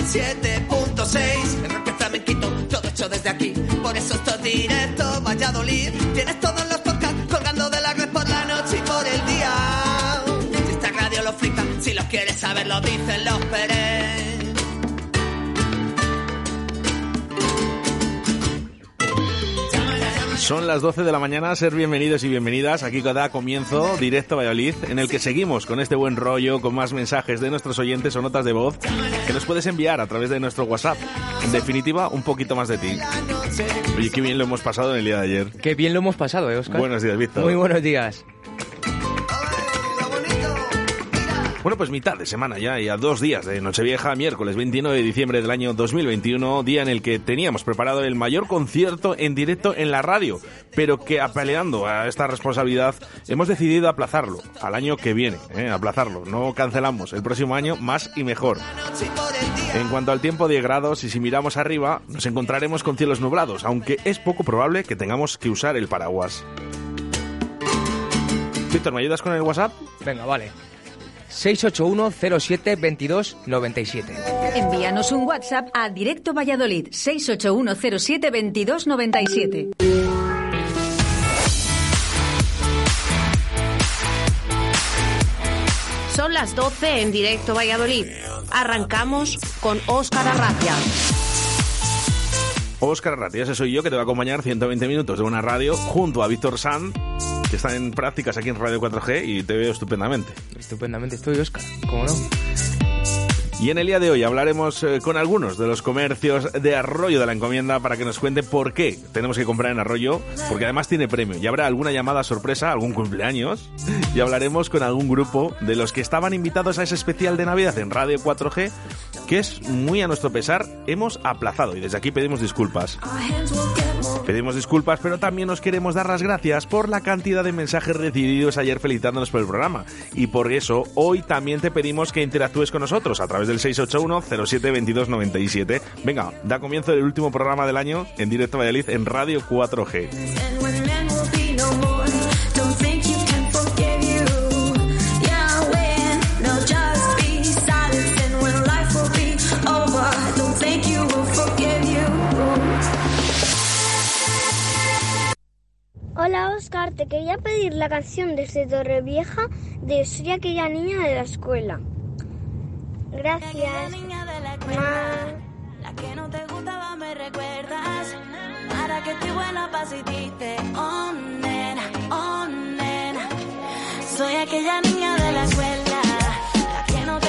97.6. El rock flamenquito, todo hecho desde aquí. Por eso esto es directo, Valladolid. Tienes todos los podcasts colgando de la red por la noche y por el día. Si esta radio lo flipa, si los quieres saber, lo dicen los Pérez. Son las 12 de la mañana, ser bienvenidos y bienvenidas. Aquí cada comienzo, directo Valladolid, en el que seguimos con este buen rollo, con más mensajes de nuestros oyentes o notas de voz que nos puedes enviar a través de nuestro WhatsApp. En definitiva, un poquito más de ti. Oye, qué bien lo hemos pasado en el día de ayer. Qué bien lo hemos pasado, ¿eh, Oscar? Buenos días, Víctor. Muy buenos días. Bueno, pues mitad de semana ya y a dos días de Nochevieja, miércoles 29 de diciembre del año 2021, día en el que teníamos preparado el mayor concierto en directo en la radio, pero que apeleando a esta responsabilidad hemos decidido aplazarlo al año que viene, ¿eh? aplazarlo, no cancelamos, el próximo año más y mejor. En cuanto al tiempo de grados y si miramos arriba, nos encontraremos con cielos nublados, aunque es poco probable que tengamos que usar el paraguas. Víctor, ¿me ayudas con el WhatsApp? Venga, vale. 681 07 22 97. Envíanos un WhatsApp a Directo Valladolid 681 07 22 97. Son las 12 en Directo Valladolid. Arrancamos con Óscar Arracia. Óscar Arratia, ese soy yo que te va a acompañar 120 minutos de una radio junto a Víctor San, que está en prácticas aquí en Radio 4G y te veo estupendamente. Estupendamente estoy, Oscar. ¿Cómo no? Y en el día de hoy hablaremos eh, con algunos de los comercios de Arroyo de la Encomienda para que nos cuente por qué tenemos que comprar en Arroyo, porque además tiene premio. Y habrá alguna llamada sorpresa, algún cumpleaños, y hablaremos con algún grupo de los que estaban invitados a ese especial de Navidad en Radio 4G, que es muy a nuestro pesar, hemos aplazado. Y desde aquí pedimos disculpas. Pedimos disculpas, pero también nos queremos dar las gracias por la cantidad de mensajes recibidos ayer felicitándonos por el programa. Y por eso hoy también te pedimos que interactúes con nosotros a través del 681 07 22 97. Venga, da comienzo el último programa del año en directo Valladolid en Radio 4G. Hola Oscar, te quería pedir la canción desde Torrevieja de Soy aquella niña de la escuela. Gracias. Ma. La que no te gustaba me recuerdas. Ahora que estoy buena pa' oh nena, oh nena. Soy aquella niña de la escuela. La que no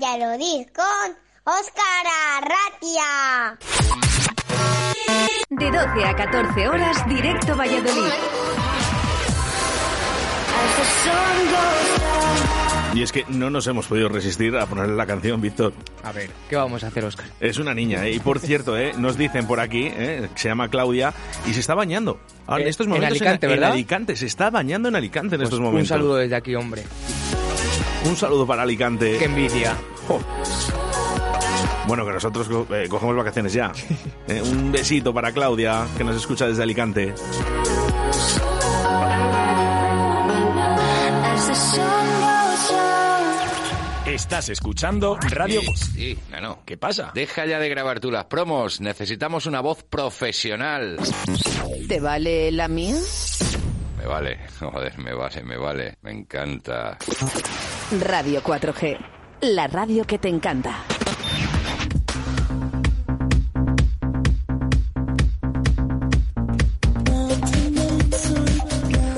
Valladolid con Óscar Arratia. De 12 a 14 horas, directo Valladolid. Y es que no nos hemos podido resistir a ponerle la canción, Víctor. A ver, ¿qué vamos a hacer, Oscar? Es una niña, ¿eh? y por cierto, ¿eh? nos dicen por aquí, ¿eh? se llama Claudia, y se está bañando. Ahora, en Eh, estos en momentos Alicante, en, ¿verdad? Alicante, se está bañando en Alicante en Pues estos un momentos. saludo desde aquí, hombre. Un saludo para Alicante. Qué envidia. Bueno, que nosotros co- eh, cogemos vacaciones ya. Eh, un besito para Claudia, que nos escucha desde Alicante. Estás escuchando Radio... Sí, sí, Nano. ¿Qué pasa? Deja ya de grabar tú las promos. Necesitamos una voz profesional. ¿Te vale la mía? Me vale, joder, me vale, me vale. Me encanta. Radio 4G. La radio que te encanta.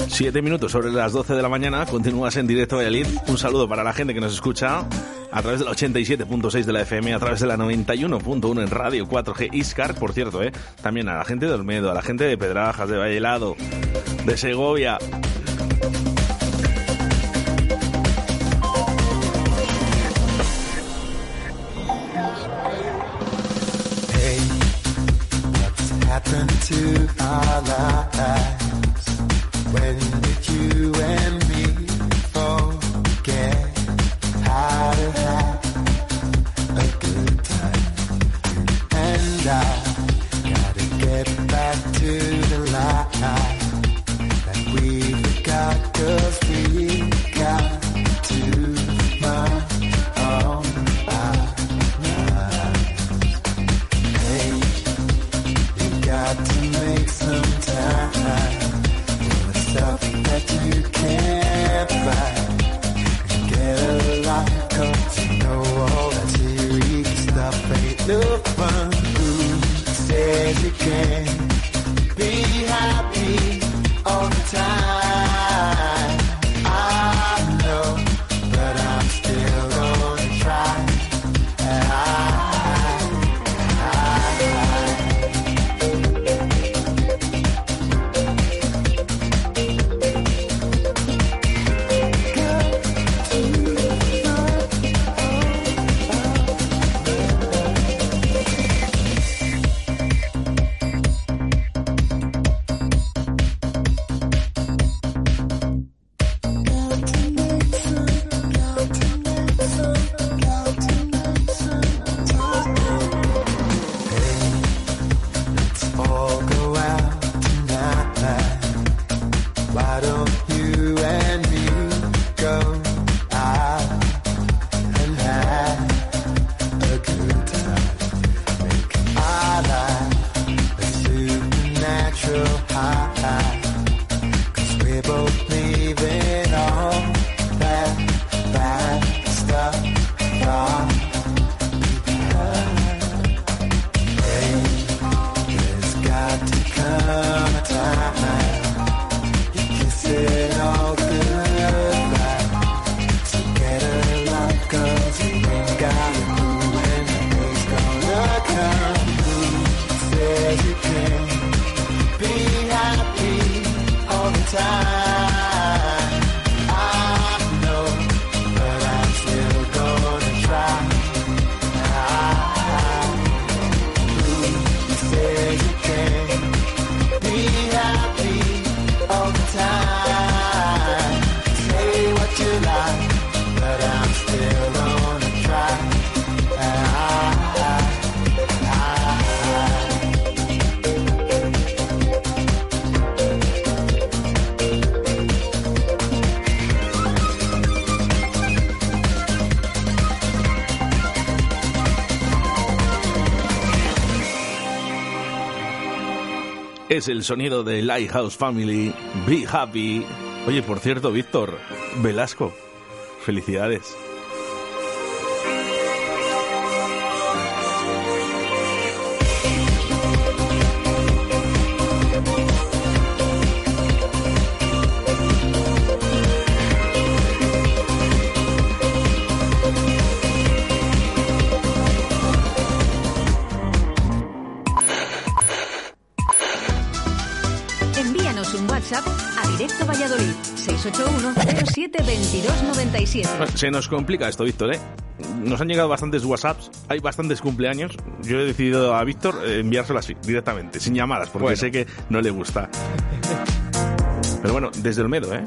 Siete minutos sobre las 12 de la mañana, continúas en directo Valladolid. Un saludo para la gente que nos escucha a través de la 87.6 de la FM, a través de la 91.1 en Radio 4G Iscar, por cierto, ¿eh? También a la gente de Olmedo, a la gente de Pedrajas, de Vallelado, de Segovia. Es el sonido de Lighthouse Family, Be Happy. Oye, por cierto, Víctor, Velasco, felicidades. 22 97. Bueno, se nos complica esto, Víctor, ¿eh? Nos han llegado bastantes WhatsApps, hay bastantes cumpleaños. Yo he decidido a Víctor eh, enviárselo así, directamente, sin llamadas, porque Bueno. sé que no le gusta. Pero bueno, desde Olmedo, ¿eh?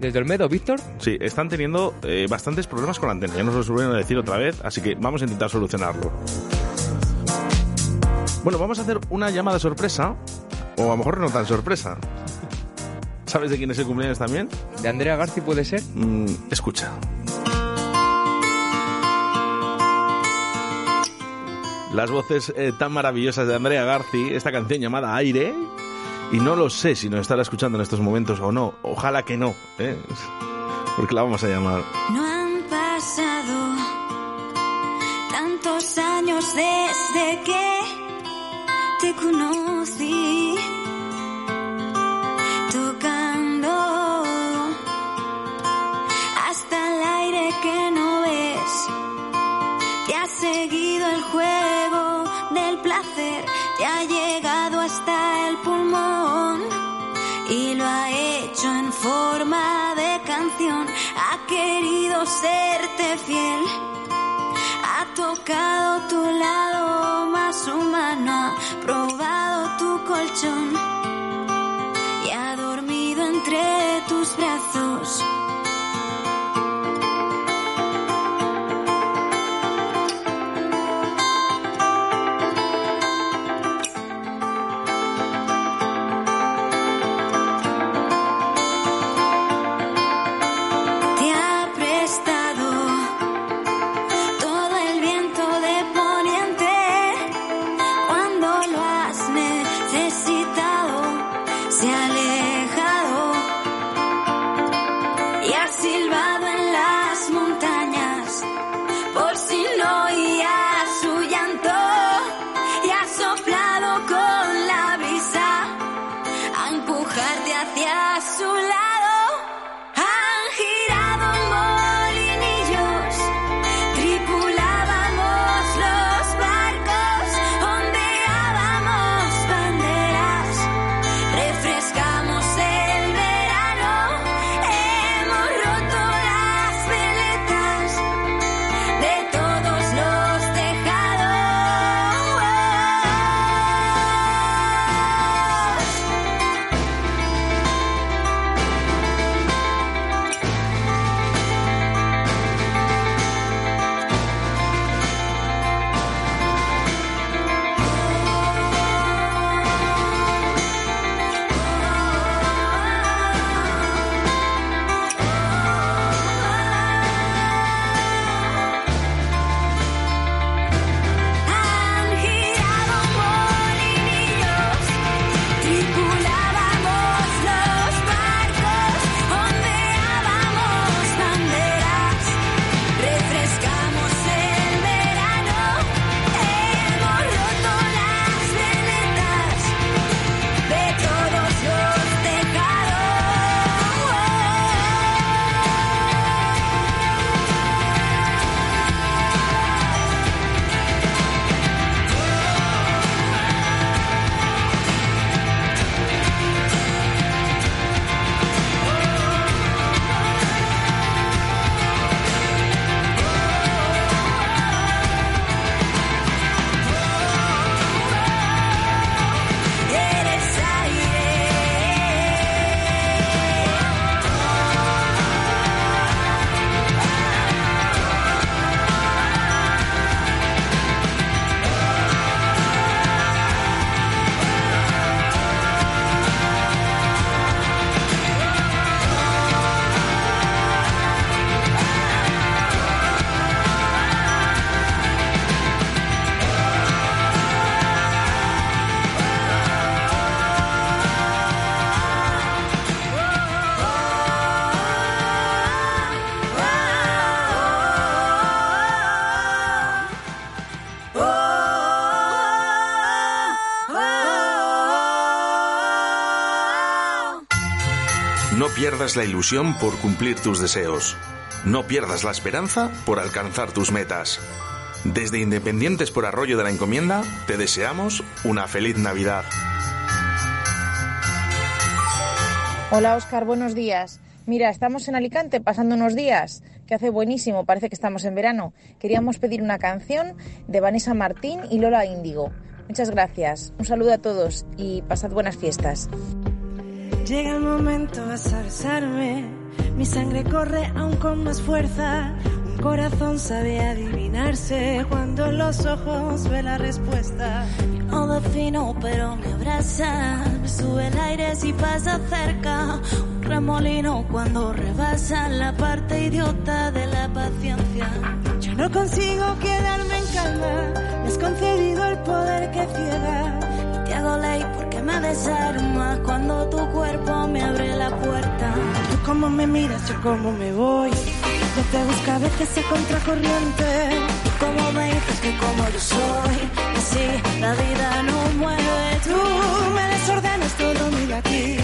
¿Desde Olmedo, Víctor? Sí, están teniendo eh, bastantes problemas con la antena. Ya nos lo suelen decir otra vez, así que vamos a intentar solucionarlo. Bueno, vamos a hacer una llamada sorpresa, o a lo mejor no tan sorpresa. ¿Sabes de quién es el cumpleaños también? ¿De Andrea Garci puede ser? Mm, escucha. Las voces eh, tan maravillosas de Andrea Garci, esta canción llamada Aire, y no lo sé si nos estará escuchando en estos momentos o no. Ojalá que no, ¿eh? porque la vamos a llamar. No han pasado tantos años desde que te conocí forma de canción. Ha querido serte fiel, ha tocado tu lado más humano, ha probado tu colchón y ha dormido entre tus brazos. La ilusión por cumplir tus deseos. No pierdas la esperanza por alcanzar tus metas. Desde Independientes por Arroyo de la Encomienda, te deseamos una feliz Navidad. Hola Oscar, buenos días. Mira, estamos en Alicante pasando unos días que hace buenísimo, parece que estamos en verano. Queríamos pedir una canción de Vanessa Martín y Lola Índigo. Muchas gracias. Un saludo a todos y pasad buenas fiestas. Llega el momento, vas a. Mi sangre corre aún con más fuerza. Un corazón sabe adivinarse cuando los ojos ve la respuesta. No defino, pero me abraza. Me sube el aire si pasa cerca. Un remolino cuando rebasa la parte idiota de la paciencia. Yo no consigo quedarme en calma. Me has concedido el poder que ciega. Y te hago ley porque me desarmas cuando tu cuerpo me abre la puerta. Tú como me miras, yo como me voy. Yo te busco a veces a contracorriente. Tú como me dices que como yo soy. Así la vida no mueve. Tú me desordenas todo mi latir.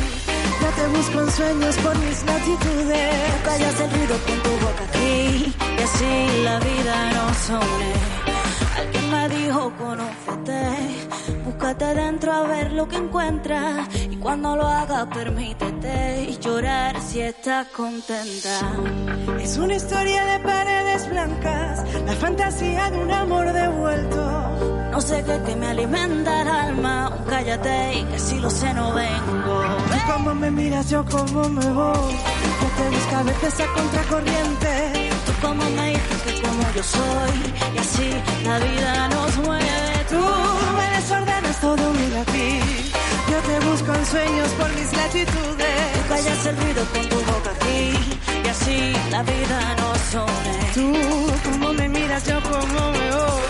Yo te busco en sueños por mis latitudes. Tú callas el ruido con tu boca aquí. Y así la vida nos une. Me dijo, conócete, búscate dentro a ver lo que encuentras. Y cuando lo hagas, permítete llorar si estás contenta. Es una historia de paredes blancas, la fantasía de un amor devuelto. No sé qué que me alimenta el alma, un cállate y que si lo sé no vengo. Tú como me miras, yo como me voy. Yo te busco a veces a contracorriente. Tú como me yo soy, y así la vida nos mueve. Tú me desordenas todo mi latir. Yo te busco en sueños por mis latitudes. Tú callas el ruido con tu boca aquí, y así la vida nos une. Tú como me miras, yo como me voy.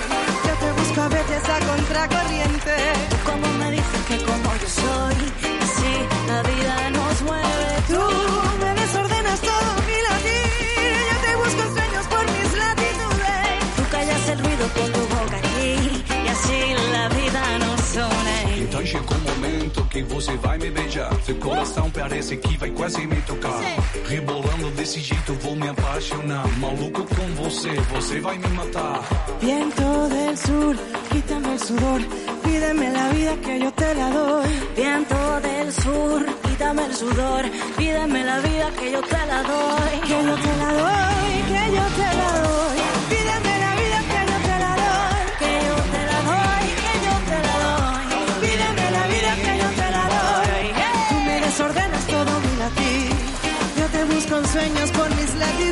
Yo te busco a veces a contracorriente. Que você vai me beijar. Seu coração parece que vai quase me tocar. Rebolando desse jeito vou me apaixonar. Maluco com você, você vai me matar. Viento del sur, quítame el sudor. Pídeme la vida que yo te la doy. Viento del sur, quítame el sudor, pídeme la vida que yo te la doy. Que yo te la doy, que yo te la doy.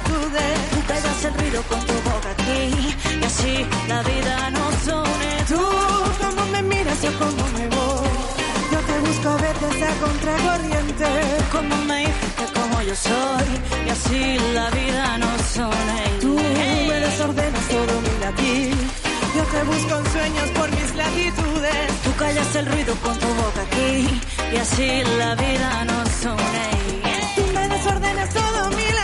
Tú pegas el ruido con tu boca aquí, y así la vida nos une. Tú como me miras, yo como me voy. Yo te busco a veces a contracorriente. Como me dices que como yo soy, y así la vida nos une. Tú me desordenas todo mi latir. Yo te busco en sueños por mis latitudes. Tú callas el ruido con tu boca aquí, y así la vida nos une. Tú me desordenas todo mi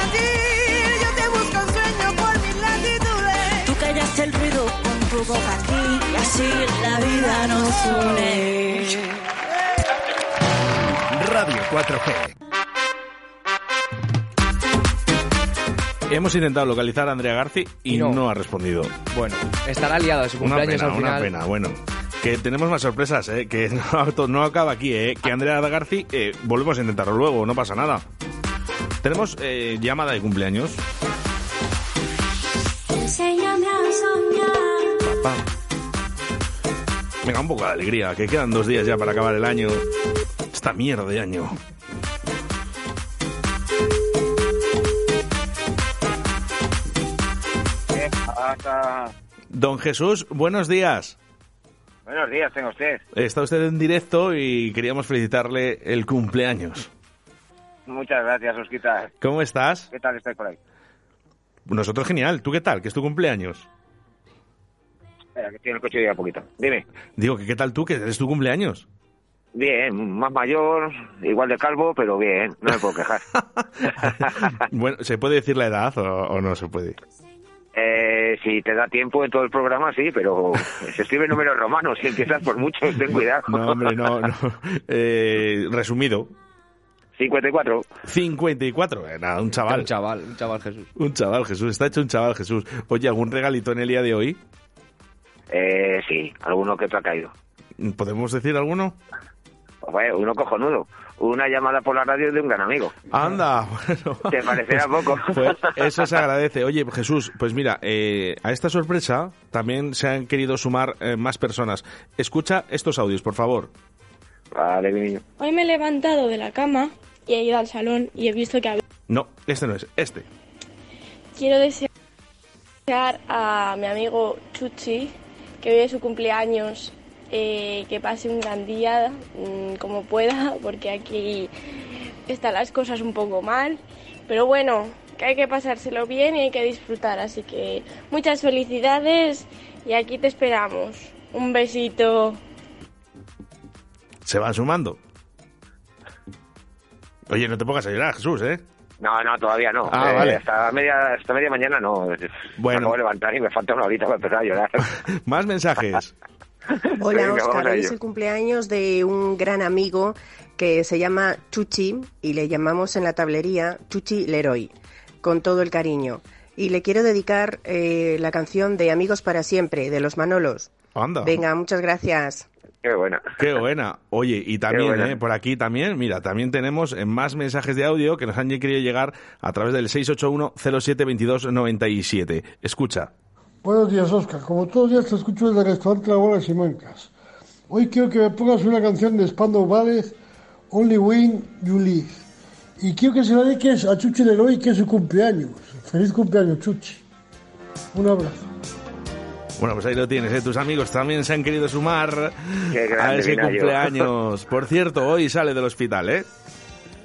y así la vida nos une. Radio 4G. Hemos intentado localizar a Andrea Garci y, Y no. no. ha respondido. Bueno, estará liado de su Una cumpleaños pena, al una final. pena. Bueno, que tenemos más sorpresas, ¿eh? que no, no acaba aquí, ¿eh? que Andrea Garci, eh, volvemos a intentarlo luego, no pasa nada. Tenemos eh, llamada de cumpleaños. Enséñame a soñar. Pa. Venga, un poco de alegría, que quedan dos días ya para acabar el año. Esta mierda de año. Don Jesús, buenos días. Buenos días, tengo usted. Está usted en directo y queríamos felicitarle el cumpleaños. Muchas gracias, Osquita. ¿Cómo estás? ¿Qué tal estáis por ahí? Nosotros genial. ¿Tú qué tal? ¿Que es tu cumpleaños? Espera, que estoy en el coche y un poquito. Dime. Digo, que qué tal tú? ¿Que es tu cumpleaños? Bien, más mayor, igual de calvo, pero bien, no me puedo quejar. bueno, ¿se puede decir la edad o, o no se puede? Eh, si te da tiempo en todo el programa, sí, pero se escribe números romanos. Si empiezas por muchos, ten cuidado. No, hombre, no, no. Eh, resumido. 54. 54, eh, nada, un chaval. Un chaval, un chaval Jesús. Un chaval, Jesús. Está hecho un chaval, Jesús. Oye, ¿algún regalito en el día de hoy? Eh, sí, alguno que te ha caído. ¿Podemos decir alguno? Uno cojonudo. Una llamada por la radio de un gran amigo. Anda, bueno. Te parecerá poco. Pues eso se agradece. Oye, Jesús, pues mira, eh, a esta sorpresa también se han querido sumar eh, más personas. Escucha estos audios, por favor. Vale, mi niño. Hoy me he levantado de la cama y he ido al salón y he visto que había... No, este no es, este. Quiero desear a mi amigo Chuchi, que hoy es su cumpleaños, eh, que pase un gran día mm, como pueda, porque aquí están las cosas un poco mal. Pero bueno, que hay que pasárselo bien y hay que disfrutar. Así que muchas felicidades y aquí te esperamos. Un besito. Se van sumando. Oye, no te pongas a llorar, Jesús, ¿eh? No, no, todavía no. Ah, Eh, vale. Hasta media, hasta media mañana no. Bueno. Me acabo de levantar y me falta una horita para empezar a llorar. Más mensajes. Hola, Oscar. Hoy es el cumpleaños de un gran amigo que se llama Chuchi y le llamamos en la tablería Chuchi Leroy, con todo el cariño. Y le quiero dedicar eh, la canción de Amigos para Siempre, de los Manolos. Anda. Venga, muchas gracias. Qué buena. Qué buena. Oye, y también, eh, por aquí también, mira, también tenemos eh, más mensajes de audio que nos han querido llegar a través del 681-072297. Escucha. Buenos días, Oscar. Como todos los días te escucho desde el restaurante La Bola de Simancas. Hoy quiero que me pongas una canción de Spandau Ballet, Only Win You Live. Y quiero que se la dediques a Chuchi Leroy, que es su cumpleaños. Feliz cumpleaños, Chuchi. Un abrazo. Bueno, pues ahí lo tienes, ¿eh? tus amigos también se han querido sumar a ese cumpleaños. Por cierto, hoy sale del hospital, ¿eh?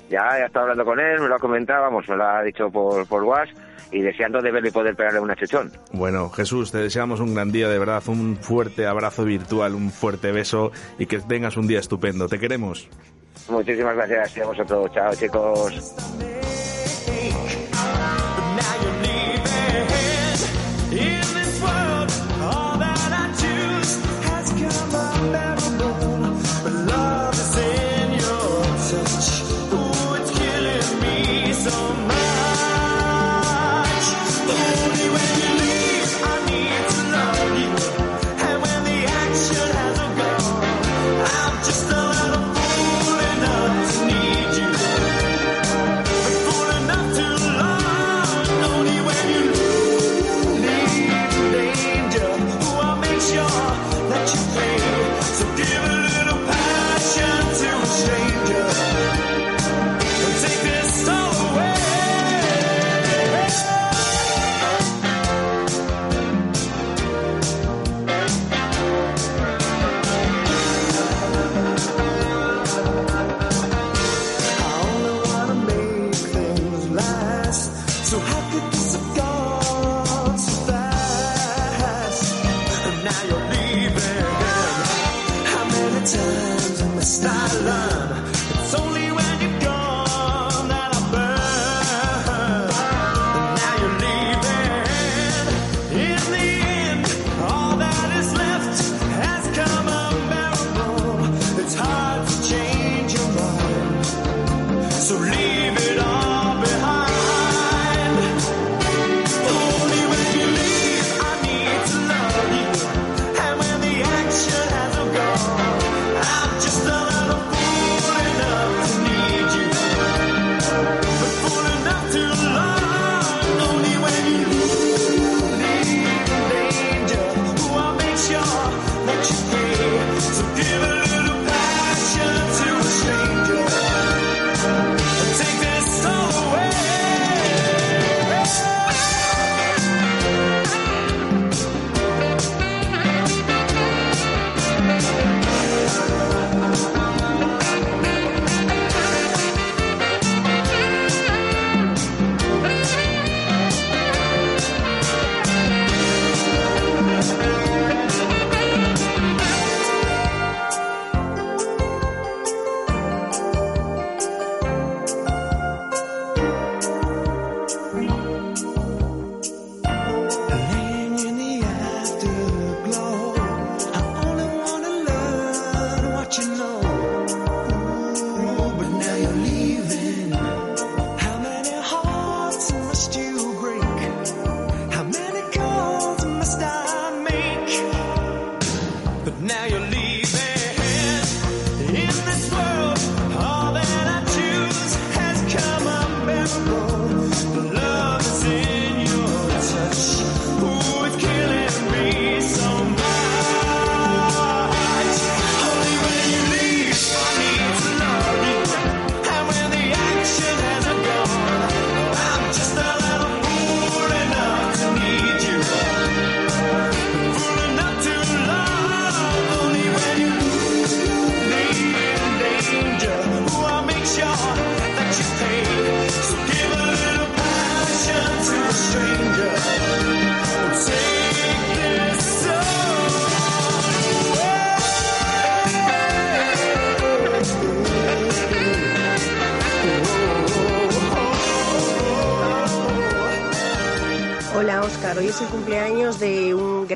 Ya, ya estaba hablando con él, me lo ha comentado, vamos, me lo ha dicho por, por WhatsApp y deseando de verle y poder pegarle una chuchón. Bueno, Jesús, te deseamos un gran día, de verdad, un fuerte abrazo virtual, un fuerte beso y que tengas un día estupendo. Te queremos. Muchísimas gracias y a vosotros. Chao, chicos.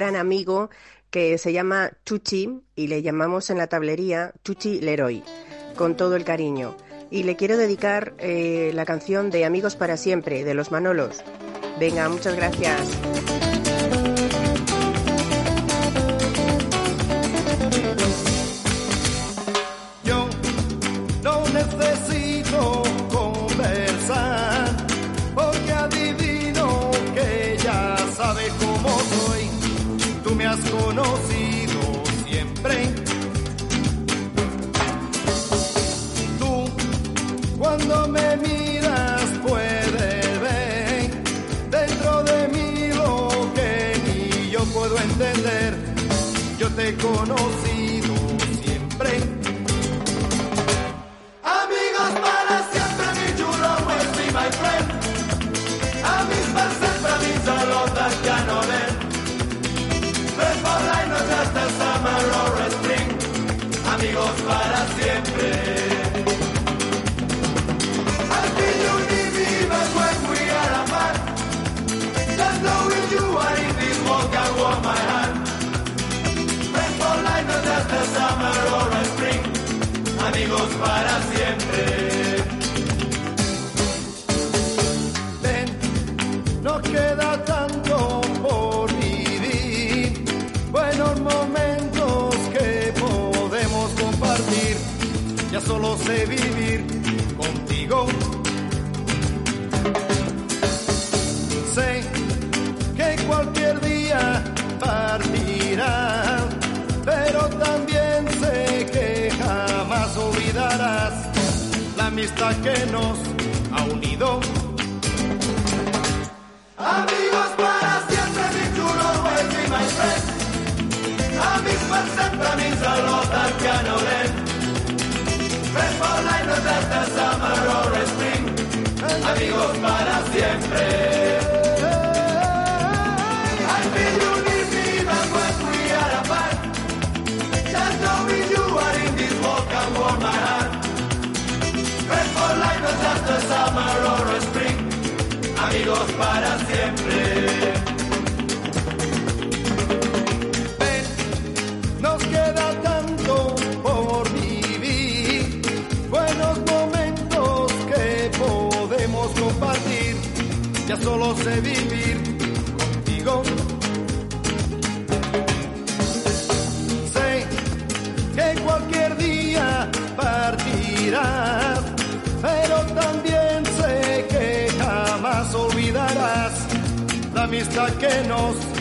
gran amigo que se llama Chuchi y le llamamos en la tablería Chuchi Leroy, con todo el cariño. Y le quiero dedicar eh, la canción de Amigos para Siempre, de los Manolos. Venga, muchas gracias. te conocí. sé vivir contigo. Sé que cualquier día partirá, pero también sé que jamás olvidarás la amistad que nos ha unido. Amigos para siempre. I feel unity, but when we are apart. Just know we do are in this walk and we'll march. Red for life is just a summer or a spring. Amigos para siempre. ya solo sé vivir contigo. Sé que cualquier día partirás, pero también sé que jamás olvidarás la amistad que nos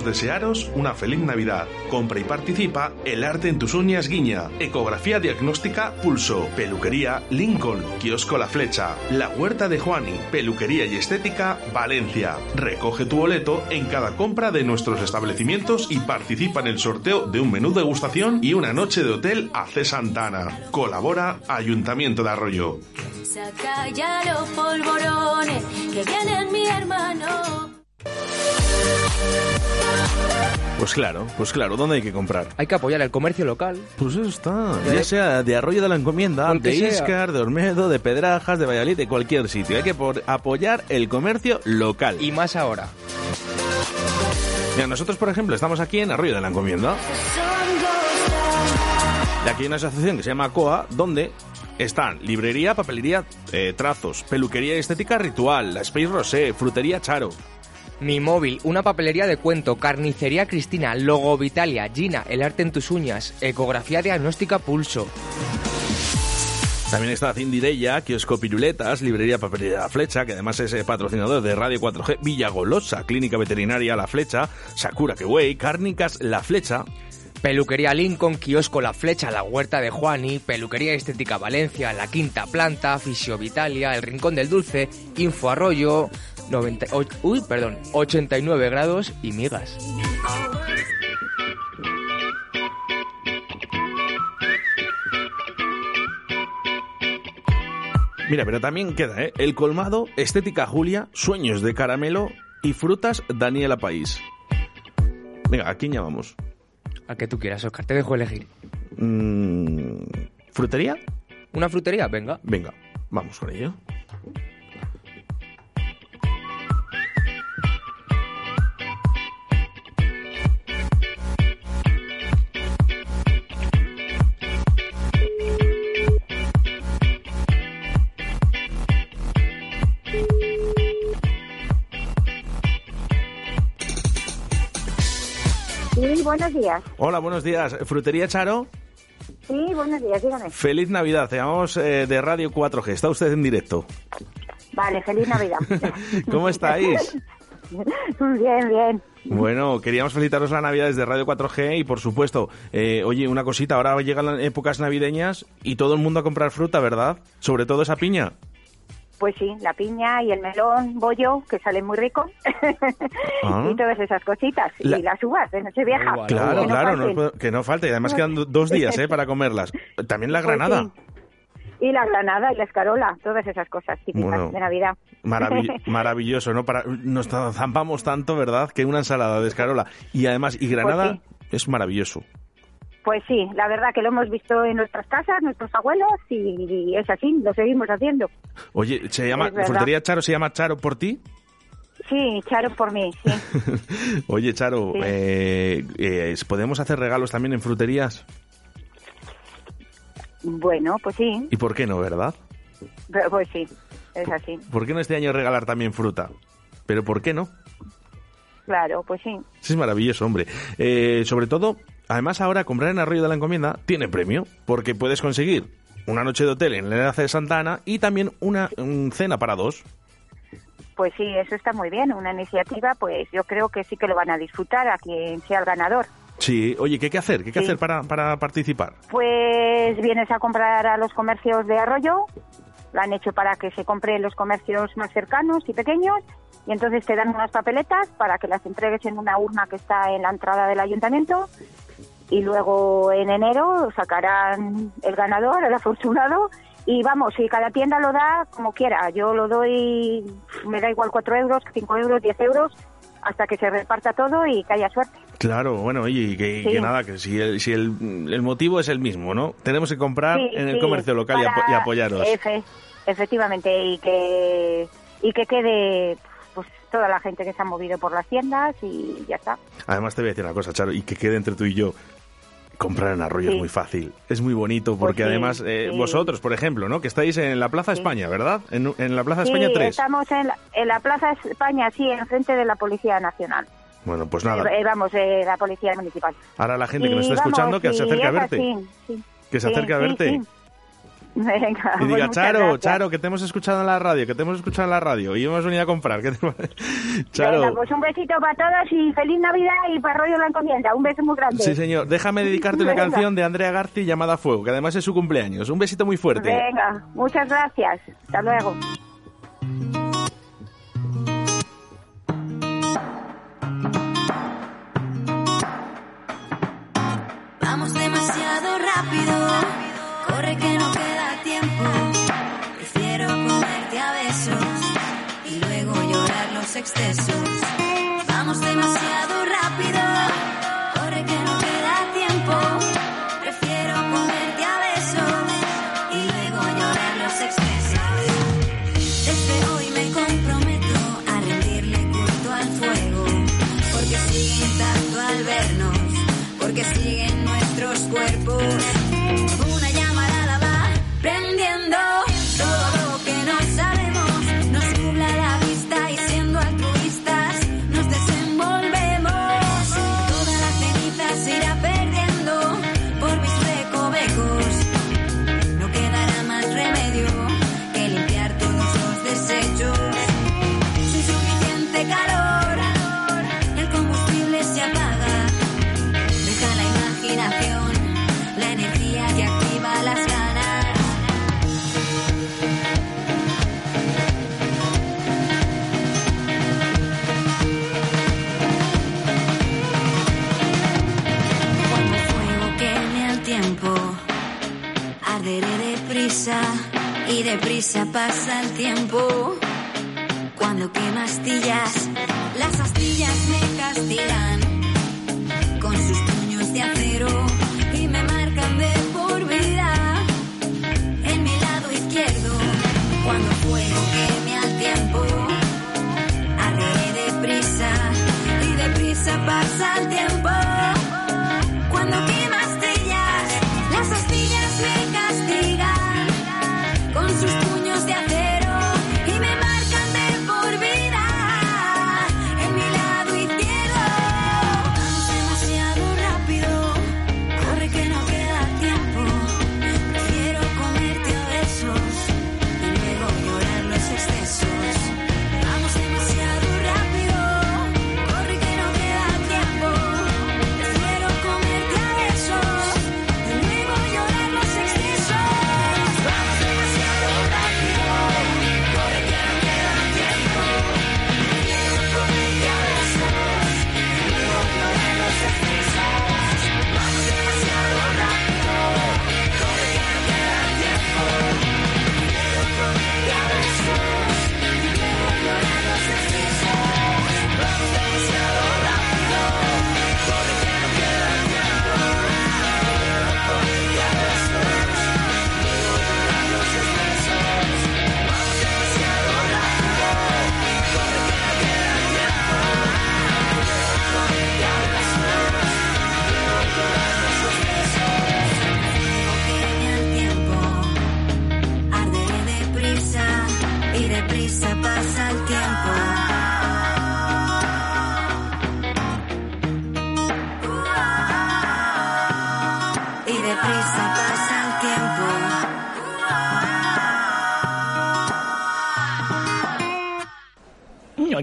queremos desearos una feliz Navidad. Compra y participa El Arte en tus uñas Guiña, Ecografía Diagnóstica Pulso, Peluquería Lincoln, Kiosco La Flecha, La Huerta de Juani, Peluquería y Estética Valencia. Recoge tu boleto en cada compra de nuestros establecimientos y participa en el sorteo de un menú degustación y una noche de hotel a C. Santana. Colabora Ayuntamiento de Arroyo. Saca ya los polvorones que vienen mi hermano. Pues claro, pues claro, ¿dónde hay que comprar? Hay que apoyar el comercio local. Pues eso está, ya sea de Arroyo de la Encomienda, de. Iscar, de Olmedo, de Pedrajas, de Valladolid, de cualquier sitio. Hay que por apoyar el comercio local. Y más ahora. Mira, nosotros, por ejemplo, estamos aquí en Arroyo de la Encomienda. Y aquí hay una asociación que se llama COA, donde están librería, papelería, eh, trazos, peluquería y estética ritual, la Space Rosé, frutería Charo, mi móvil, una papelería de cuento, carnicería Cristina, logo Vitalia, Gina, el arte en tus uñas, ecografía diagnóstica Pulso. También está Cindirella, kiosco Piruletas, librería Papelería La Flecha, que además es eh, patrocinador de Radio 4G, Villagolosa, clínica veterinaria La Flecha, Sakura Keway, Cárnicas La Flecha, Peluquería Lincoln, kiosco La Flecha, la Huerta de Juani, Peluquería Estética Valencia, La Quinta Planta, Fisio Vitalia, El Rincón del Dulce, Info Arroyo, 90, och- uy, perdón, 89 grados y migas. Mira, pero también queda, ¿eh? El colmado, Estética Julia, Sueños de Caramelo y Frutas Daniela País. Venga, ¿a quién llamamos? Al que tú quieras, Oscar, te dejo elegir. Mm, ¿Frutería? ¿Una frutería? Venga. Venga, vamos con ello. Sí, buenos días. Hola, buenos días. ¿Frutería Charo? Sí, buenos días, dígame. Feliz Navidad. Te llamamos eh, de Radio 4G. Está usted en directo. Vale, feliz Navidad. ¿Cómo estáis? bien, bien. Bueno, queríamos felicitaros la Navidad desde Radio 4G y por supuesto, eh, oye, una cosita, ahora llegan las épocas navideñas y todo el mundo a comprar fruta, ¿verdad? Sobre todo esa piña. Pues sí, la piña y el melón bollo, que sale muy rico. Ah. y todas esas cositas. La- Y las uvas de Nochevieja. Claro, Que no claro, no que no falte. Y además quedan do- dos días eh, para comerlas. También la Pues granada. sí. Y la granada y la escarola, todas esas cosas típicas Bueno. de Navidad. Maravi- maravilloso, ¿no? Para, nos zampamos tanto, ¿verdad? Que una ensalada de escarola. Y además, y granada es maravilloso. Pues sí, la verdad que lo hemos visto en nuestras casas, nuestros abuelos, y, es así, lo seguimos haciendo. Oye, ¿se llama. ¿frutería Charo se llama Charo por ti? Sí, Charo por mí, sí. Oye, Charo, Sí. eh, eh, ¿podemos hacer regalos también en fruterías? Bueno, pues sí, ¿Y por qué no, verdad? pero pues sí, es así. ¿Por qué no este año regalar también fruta? ¿Pero por qué no? Claro, pues sí. Sí, es maravilloso, hombre. Eh, sobre todo, además ahora comprar en Arroyo de la Encomienda tiene premio, porque puedes conseguir una noche de hotel en el enlace de Santa Ana y también una cena para dos. Pues sí, eso está muy bien. Una iniciativa, pues yo creo que sí que lo van a disfrutar a quien sea el ganador. Sí, oye, ¿qué hay que hacer? ¿Qué hay que hacer para, para participar? Pues vienes a comprar a los comercios de Arroyo, lo han hecho para que se compre en los comercios más cercanos y pequeños, y entonces te dan unas papeletas para que las entregues en una urna que está en la entrada del ayuntamiento, y luego en enero sacarán el ganador, el afortunado, y vamos, si cada tienda lo da como quiera, yo lo doy, me da igual 4 euros, 5 euros, 10 euros, hasta que se reparta todo y que haya suerte. Claro, bueno, y que, Sí. que nada, que si, el, si el, el motivo es el mismo, ¿no? Tenemos que comprar Sí, en el sí, comercio local y, apo- y para- apoyaros. efe- efectivamente, y que, y que quede pues toda la gente que se ha movido por las tiendas y ya está. Además te voy a decir una cosa, Charo, y que quede entre tú y yo. Comprar en Arroyo Sí. es muy fácil, es muy bonito, porque Pues sí, además eh, sí. vosotros, por ejemplo, ¿no? Que estáis en la Plaza España, ¿verdad? En, en la Plaza España 3. estamos en la, en la Plaza España, sí, enfrente de la Policía Nacional. Bueno, pues nada, Eh, vamos, eh, la Policía Municipal. ahora la gente que Y nos está vamos, escuchando, que se acerque a verte. Que se acerque a verte. Venga, Y pues diga, Charo, gracias. Charo, que te hemos escuchado en la radio, que te hemos escuchado en la radio y hemos venido a comprar. ¿Qué te parece? Charo, Venga, pues un besito para todos y feliz Navidad y para Rollo la Encomienda. Un beso muy grande. sí señor, déjame dedicarte una canción de Andrea Garci llamada Fuego, que además es su cumpleaños. Un besito muy fuerte. Venga, muchas gracias. Hasta luego. Vamos demasiado rápido, corre que excesos. Vamos demasiado y deprisa pasa el tiempo. Cuando quema astillas, las astillas me castigan con sus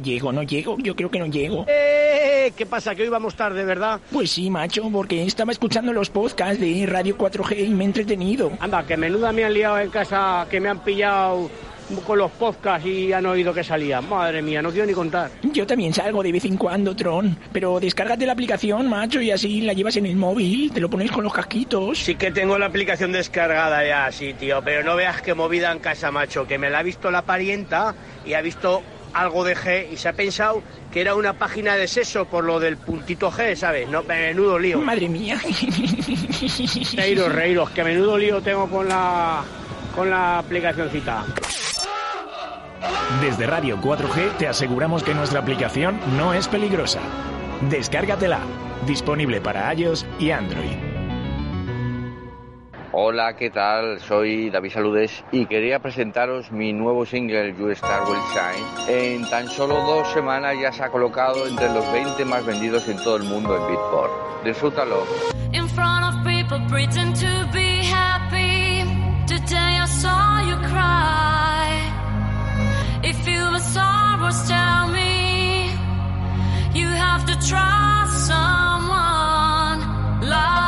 llego, no llego. Yo creo que no llego. ¡Eh! ¿Qué pasa? Que hoy vamos tarde, ¿verdad? Pues sí, macho, porque estaba escuchando los podcasts de Radio 4G y me he entretenido. Anda, que menuda me han liado en casa, que me han pillado con los podcasts y han oído que salía. Madre mía, no quiero ni contar. Yo también salgo de vez en cuando, Tron. Pero descárgate la aplicación, macho, y así la llevas en el móvil. Te lo pones con los casquitos. Sí que tengo la aplicación descargada ya, sí, tío, pero no veas qué movida en casa, macho, que me la ha visto la parienta y ha visto algo de G y se ha pensado que era una página de sexo por lo del puntito G, ¿sabes? No, menudo lío. Madre mía. Reiros, reiros, que menudo lío tengo con la con la aplicacióncita. Desde Radio 4G te aseguramos que nuestra aplicación no es peligrosa. Descárgatela. Disponible para iOS y Android. Hola, ¿qué tal? Soy David Saludes y quería presentaros mi nuevo single You Star Will Shine. En tan solo dos semanas ya se ha colocado entre los 20 más vendidos en todo el mundo en Beatport. Disfrútalo. In front of people pretend to be happy. Today I saw you cry. If you were sorrows, tell me. You have to trust someone like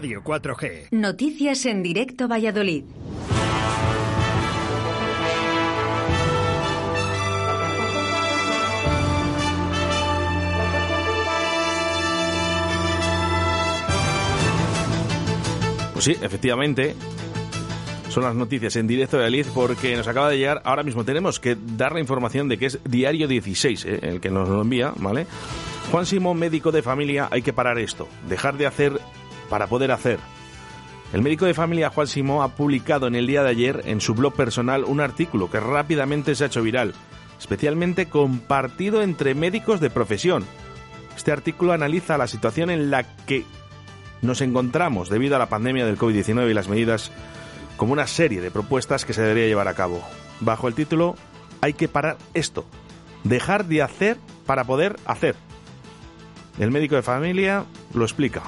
Radio 4G. Noticias en directo Valladolid. Pues sí, efectivamente. Son las noticias en directo de Aliz porque nos acaba de llegar. Ahora mismo tenemos que dar la información de que es Diario 16, eh, el que nos lo envía, ¿vale? Juan Simón, médico de familia, hay que parar esto. Dejar de hacer para poder hacer. El médico de familia Juan Simón ha publicado en el día de ayer en su blog personal un artículo que rápidamente se ha hecho viral, especialmente compartido entre médicos de profesión. Este artículo analiza la situación en la que nos encontramos debido a la pandemia del COVID-19 y las medidas como una serie de propuestas que se debería llevar a cabo. Bajo el título Hay que parar esto. Dejar de hacer para poder hacer. El médico de familia lo explica.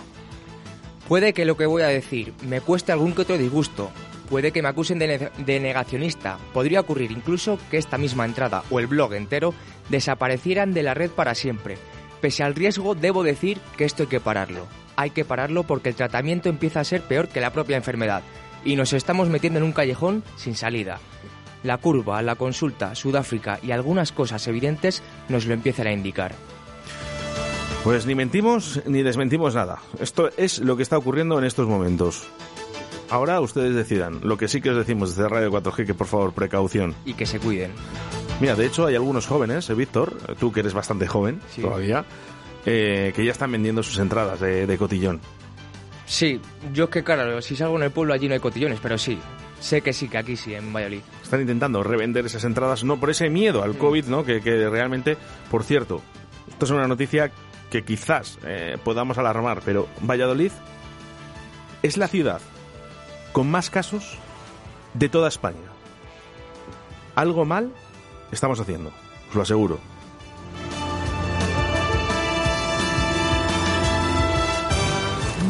Puede que lo que voy a decir me cueste algún que otro disgusto. Puede que me acusen de, de negacionista. Podría ocurrir incluso que esta misma entrada o el blog entero desaparecieran de la red para siempre. Pese al riesgo, debo decir que esto hay que pararlo. Hay que pararlo porque el tratamiento empieza a ser peor que la propia enfermedad y nos estamos metiendo en un callejón sin salida. La curva, la consulta, Sudáfrica y algunas cosas evidentes nos lo empiezan a indicar. Pues ni mentimos ni desmentimos nada. Esto es lo que está ocurriendo en estos momentos. Ahora ustedes decidan. Lo que sí que os decimos desde Radio 4G que por favor precaución. Y que se cuiden. Mira, de hecho hay algunos jóvenes, eh, Víctor, tú que eres bastante joven todavía, eh, que ya están vendiendo sus entradas de, de cotillón. Sí, yo es que claro, si salgo en el pueblo allí no hay cotillones, pero sí, sé que sí, que aquí sí, en Valladolid. Están intentando revender esas entradas, no por ese miedo al COVID, ¿no? Que, que realmente, por cierto, esto es una noticia que quizás eh, podamos alarmar, pero Valladolid es la ciudad con más casos de toda España. Algo mal estamos haciendo, os lo aseguro.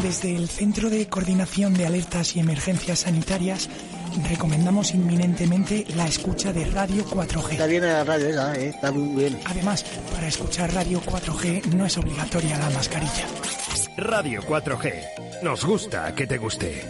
Desde el Centro de Coordinación de Alertas y Emergencias Sanitarias recomendamos inminentemente la escucha de Radio 4G. Está bien la radio esa, eh, está muy bien. Además, para escuchar Radio 4G no es obligatoria la mascarilla. Radio 4G. Nos gusta que te guste.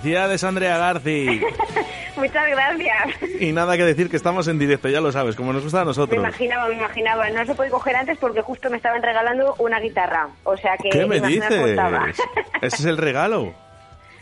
Felicidades, Andrea Garci. Muchas gracias. Y nada que decir que estamos en directo, ya lo sabes, como nos gusta a Me nosotros. imaginaba, me imaginaba. No se puede coger antes porque justo me estaban regalando una guitarra. O sea que. ¿Qué me dices? Ese es el regalo.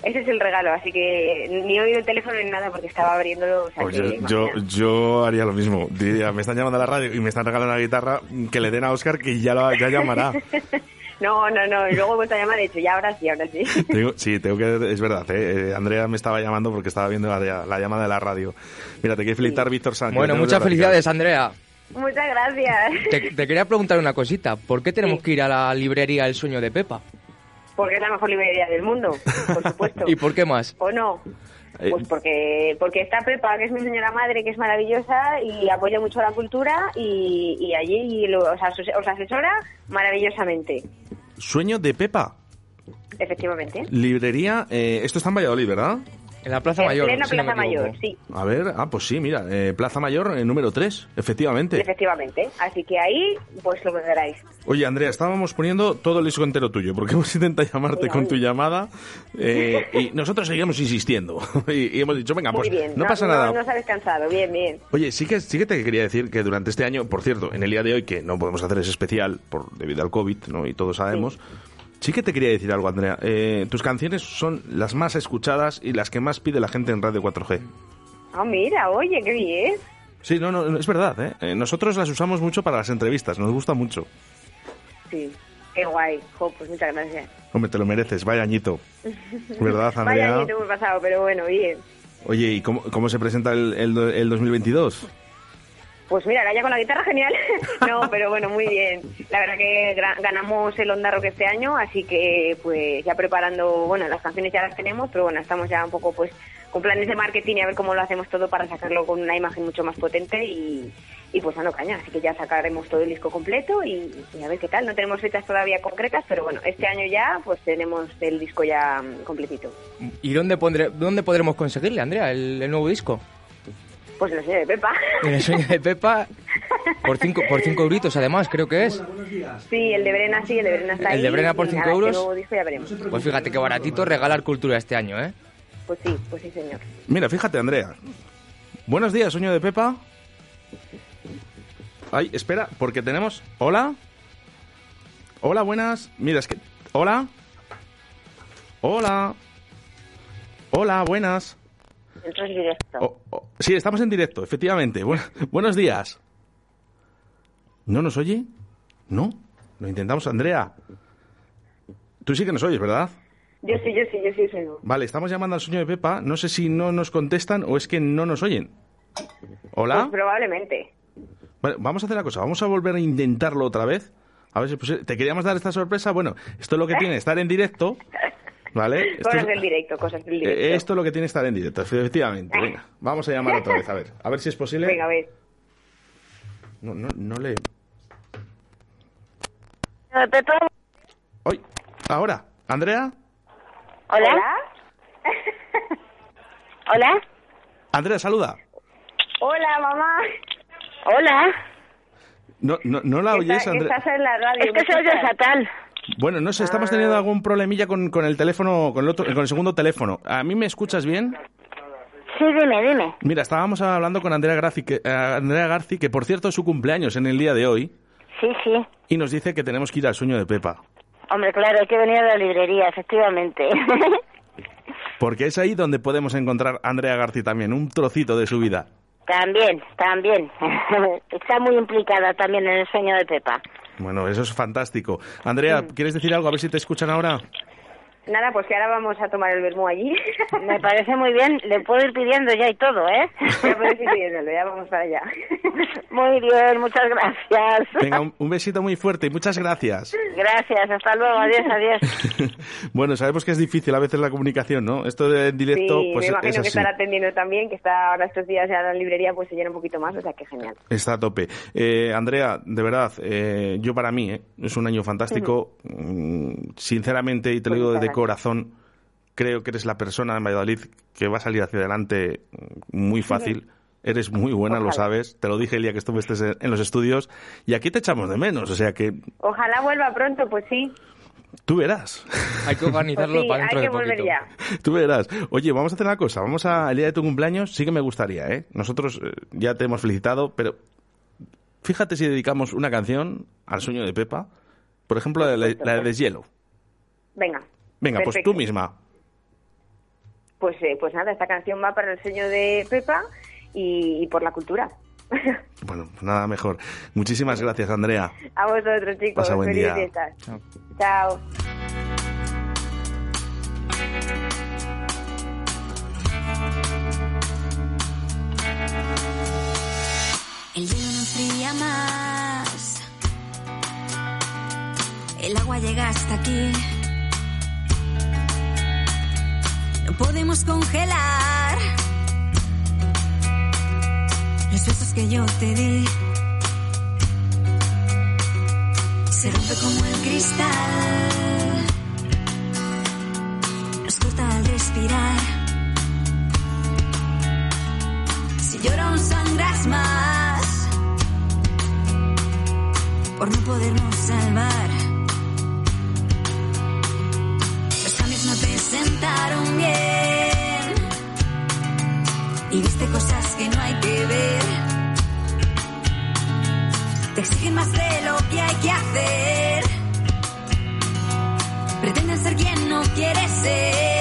Ese es el regalo, así que ni he oído el teléfono ni nada porque estaba abriéndolo. O sea Pues que, yo, yo, yo haría lo mismo. Diría, me están llamando a la radio y me están regalando una guitarra, que le den a Oscar que ya, lo, ya llamará. No, no, no. y Luego he vuelto a llamar, de hecho, ya ahora sí, ahora sí. Tengo- sí, tengo que, es verdad, ¿eh? Eh, Andrea me estaba llamando porque estaba viendo la, la llamada de la radio. Mira, te quiero felicitar, Víctor Sánchez. Bueno, Tenemos muchas felicidades, Andrea. Muchas gracias. Te, te quería preguntar una cosita. ¿Por qué tenemos que ir a la librería El Sueño de Pepa? Porque es la mejor librería del mundo, por supuesto. ¿Y por qué más? ¿O no? Eh, Pues porque, porque está Pepa, que es mi señora madre, que es maravillosa y apoya mucho la cultura y, y allí lo- os, os asesora maravillosamente, Sueño de Pepa. efectivamente. Librería, eh, esto está en Valladolid, ¿verdad? En la Plaza En Mayor. plena si no me Plaza equivoco. Mayor, sí. A ver, ah, pues sí, mira, eh, Plaza Mayor, eh, número 3, efectivamente. Efectivamente. Así que ahí, pues lo que queráis. Oye, Andrea, estábamos poniendo todo el disco entero tuyo, porque hemos intentado llamarte Mira, con tu llamada eh, y nosotros seguíamos insistiendo. y, y hemos dicho, venga, pues Muy bien. no pasa nada. No os habéis cansado. Bien, bien. Oye, sí que, sí que te quería decir que durante este año, por cierto, en el día de hoy, que no podemos hacer ese especial por, debido al COVID, ¿no? Y todos sabemos. Sí. Que te quería decir algo, Andrea. Eh, tus canciones son las más escuchadas y las que más pide la gente en Radio 4G. Ah, mira, oye, qué bien. Sí, no, no, es verdad, ¿eh? Eh, Nosotros las usamos mucho para las entrevistas, nos gusta mucho. Sí. Qué guay. Jo, pues muchas gracias. Hombre, te lo mereces, vaya añito. ¿Verdad, Vaya Andrea? añito hemos pasado, pero bueno, bien. Oye, ¿y cómo, cómo se presenta el, el, el 2022? Pues mira, ahora con la guitarra genial. no, pero bueno, muy bien. La verdad que ganamos el Onda Rock este año, así que pues ya preparando, bueno, las canciones ya las tenemos, pero bueno, estamos ya un poco pues con planes de marketing y a ver cómo lo hacemos todo para sacarlo con una imagen mucho más potente y, y pues dando caña. Así que ya sacaremos todo el disco completo y, y a ver qué tal. No tenemos fechas todavía concretas, pero bueno, este año ya pues tenemos el disco ya mm, completito. ¿Y dónde, pondré, dónde podremos conseguirle, Andrea, el nuevo disco? Pues lo sé, de Pepa. En el sueño de Pepa, por cinco, por cinco euritos además, creo que es. Sí, el de Brena sí, el de Brena está ahí. El de Brena por y cinco nada, este euros. ya veremos. Pues fíjate qué baratito regalar cultura este año, ¿eh? Pues sí, pues sí, señor. Mira, fíjate, Andrea. Buenos días, sueño de Pepa. Ay, espera, porque tenemos... ¿Hola? Hola, buenas. Mira, es que... ¿Hola? Hola. Hola, buenas. Entras directo. Oh, oh, sí, estamos en directo, efectivamente. Bu- buenos días. ¿No nos oye? ¿No? Lo intentamos, Andrea. Tú sí que nos oyes, ¿verdad? Yo sí, yo sí, yo sí, soy. Vale, estamos llamando al sueño de Pepa. No sé si no nos contestan o es que no nos oyen. ¿Hola? Pues probablemente. Bueno, vamos a hacer una cosa. Vamos a volver a intentarlo otra vez. A ver si es posible. Te queríamos dar esta sorpresa. Bueno, esto es lo que tiene estar en directo. ¿Vale? Esto Cosas es, del directo, cosas del eh, directo. esto es lo que tiene estar en directo, efectivamente. Venga, vamos a llamar otra vez. A ver, a ver si es posible. Venga, a ver. No, no, no le. ¡Hoy! Ahora, Andrea. ¿Hola? ¿Hola? Andrea, saluda. Hola, mamá. Hola. No, no, no la oyes, Andrea. Estás en la radio. Es que se oye fatal. Bueno, no sé, estamos teniendo Ah. algún problemilla con, con el teléfono, con el, otro, con el segundo teléfono. ¿A mí me escuchas bien? Sí, dime, dime. Mira, estábamos hablando con Andrea Garci, que, eh, Andrea Garci, que por cierto es su cumpleaños en el día de hoy, Sí, sí. y nos dice que tenemos que ir al sueño de Pepa. Hombre, claro, hay que venir a la librería, efectivamente. Porque es ahí donde podemos encontrar a Andrea Garci también, un trocito de su vida. también, también. Está muy implicada también en el sueño de Pepa. Bueno, eso es fantástico. Andrea, ¿quieres decir algo? A ver si te escuchan ahora. Nada, pues que ahora vamos a tomar el vermú allí. Me parece muy bien. Le puedo ir pidiendo ya y todo, ¿eh? Ya puedes ir pidiéndolo, ya vamos para allá. Muy bien, muchas gracias. Venga, un, un besito muy fuerte y muchas gracias. Gracias, hasta luego, adiós, adiós. bueno, sabemos que es difícil a veces la comunicación, ¿no? Esto de en directo, sí, pues me imagino es que así. estará atendiendo también, que está ahora estos días ya en la librería, pues se llena un poquito más, o sea que genial. Está a tope. Eh, Andrea, de verdad, eh, yo para mí eh, es un año fantástico. Mm, Sinceramente, y te lo Pues digo muchas de gracias. Corazón, creo que eres la persona en Valladolid que va a salir hacia adelante muy fácil. Eres muy buena, lo sabes. Te lo dije el día que estuviste en los estudios. Y aquí te echamos de menos. O sea que Ojalá vuelva pronto, pues sí. tú verás. Hay que Pues organizarlo sí, para hay dentro que de volver poquito. ya. Tú verás. Oye, vamos a hacer una cosa. Vamos a, el día de tu cumpleaños, sí que me gustaría, ¿eh? Nosotros eh, ya te hemos felicitado, pero fíjate si dedicamos una canción al sueño de Pepa. Por ejemplo, la, de- la de Deshielo. Venga. Venga, pues Perfecto. tú misma. Pues, eh, pues nada, esta canción va para el sueño de Pepa y, y por la cultura. Bueno, pues nada mejor. Muchísimas gracias, Andrea. A vosotros, chicos. Pasa buen día. fiestas. Chao. El hielo no enfría más. El agua llega hasta aquí. No podemos congelar los besos que yo te di. Se rompe como el cristal. Nos corta al respirar. Si lloro sangras más por no podernos salvar. Y viste cosas que no hay que ver. Te exigen más de lo que hay que hacer. Pretenden ser quien no quieres ser.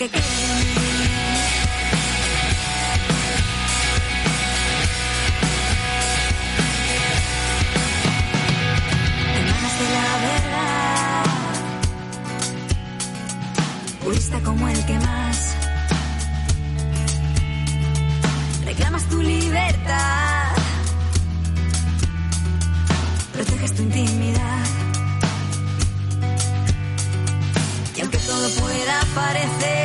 Que quede purista como el que más. Reclamas tu libertad, proteges tu intimidad. Y aunque todo pueda parecer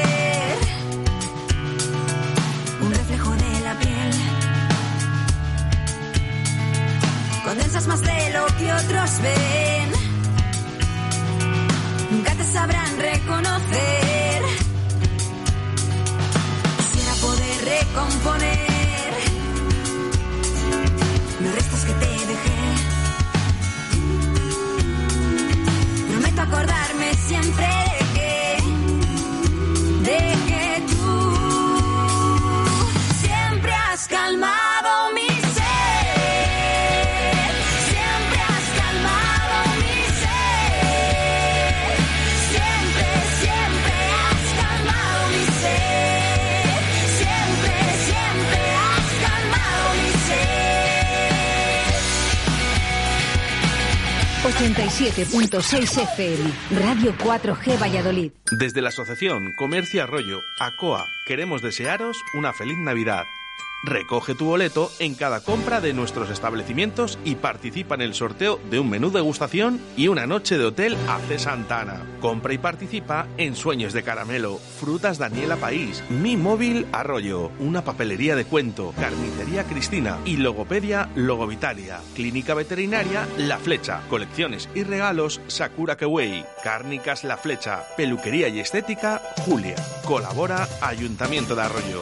otros ven. Nunca te sabrán reconocer. Quisiera poder recomponer los restos que te dejé. Prometo acordarme siempre 87.6 FM, Radio 4G Valladolid. Desde la Asociación Comercio Arroyo, ACOA, queremos desearos una feliz Navidad. Recoge tu boleto en cada compra de nuestros establecimientos y participa en el sorteo de un menú degustación y una noche de hotel AC Santana. Compra y participa en Sueños de Caramelo, Frutas Daniela País, Mi Móvil Arroyo, una papelería de cuento, Carnicería Cristina y Logopedia Logovitalia, Clínica Veterinaria La Flecha, Colecciones y Regalos Sakura Kewei, Cárnicas La Flecha, Peluquería y Estética Julia. Colabora Ayuntamiento de Arroyo.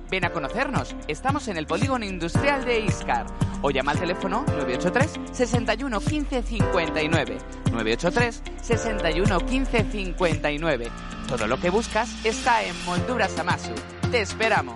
Ven a conocernos. Estamos en el polígono industrial de Iscar. O llama al teléfono 983 61 15 59. 983 61 15 59. Todo lo que buscas está en Molduras Amasu. Te esperamos.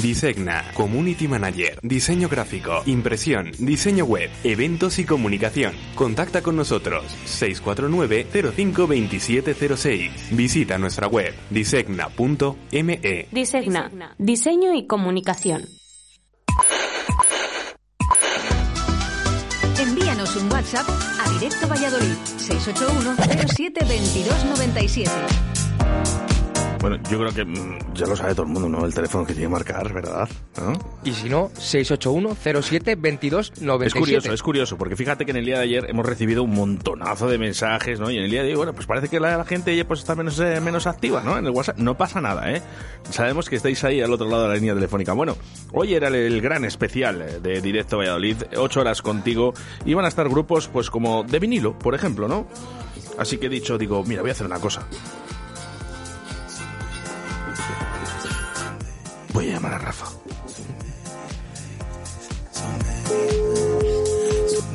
Disegna, Community Manager, Diseño Gráfico, Impresión, Diseño Web, Eventos y Comunicación. Contacta con nosotros 649-052706. Visita nuestra web disegna.me. Disegna, diseño y comunicación. Envíanos un WhatsApp a Directo Valladolid 681 07 2297. Bueno, yo creo que mm, ya lo sabe todo el mundo, ¿no? El teléfono que tiene que marcar, ¿verdad? ¿No? Y si no, 681-07-2297. Es curioso, es curioso, porque fíjate que en el día de ayer hemos recibido un montonazo de mensajes, ¿no? Y en el día de hoy, bueno, pues parece que la, la gente pues está menos, eh, menos activa, ¿no? En el WhatsApp no pasa nada, ¿eh? Sabemos que estáis ahí al otro lado de la línea telefónica. Bueno, hoy era el, el gran especial de Directo Valladolid, ocho horas contigo. Iban a estar grupos, pues como de vinilo, por ejemplo, ¿no? Así que he dicho, digo, mira, voy a hacer una cosa. Voy a llamar a Rafa.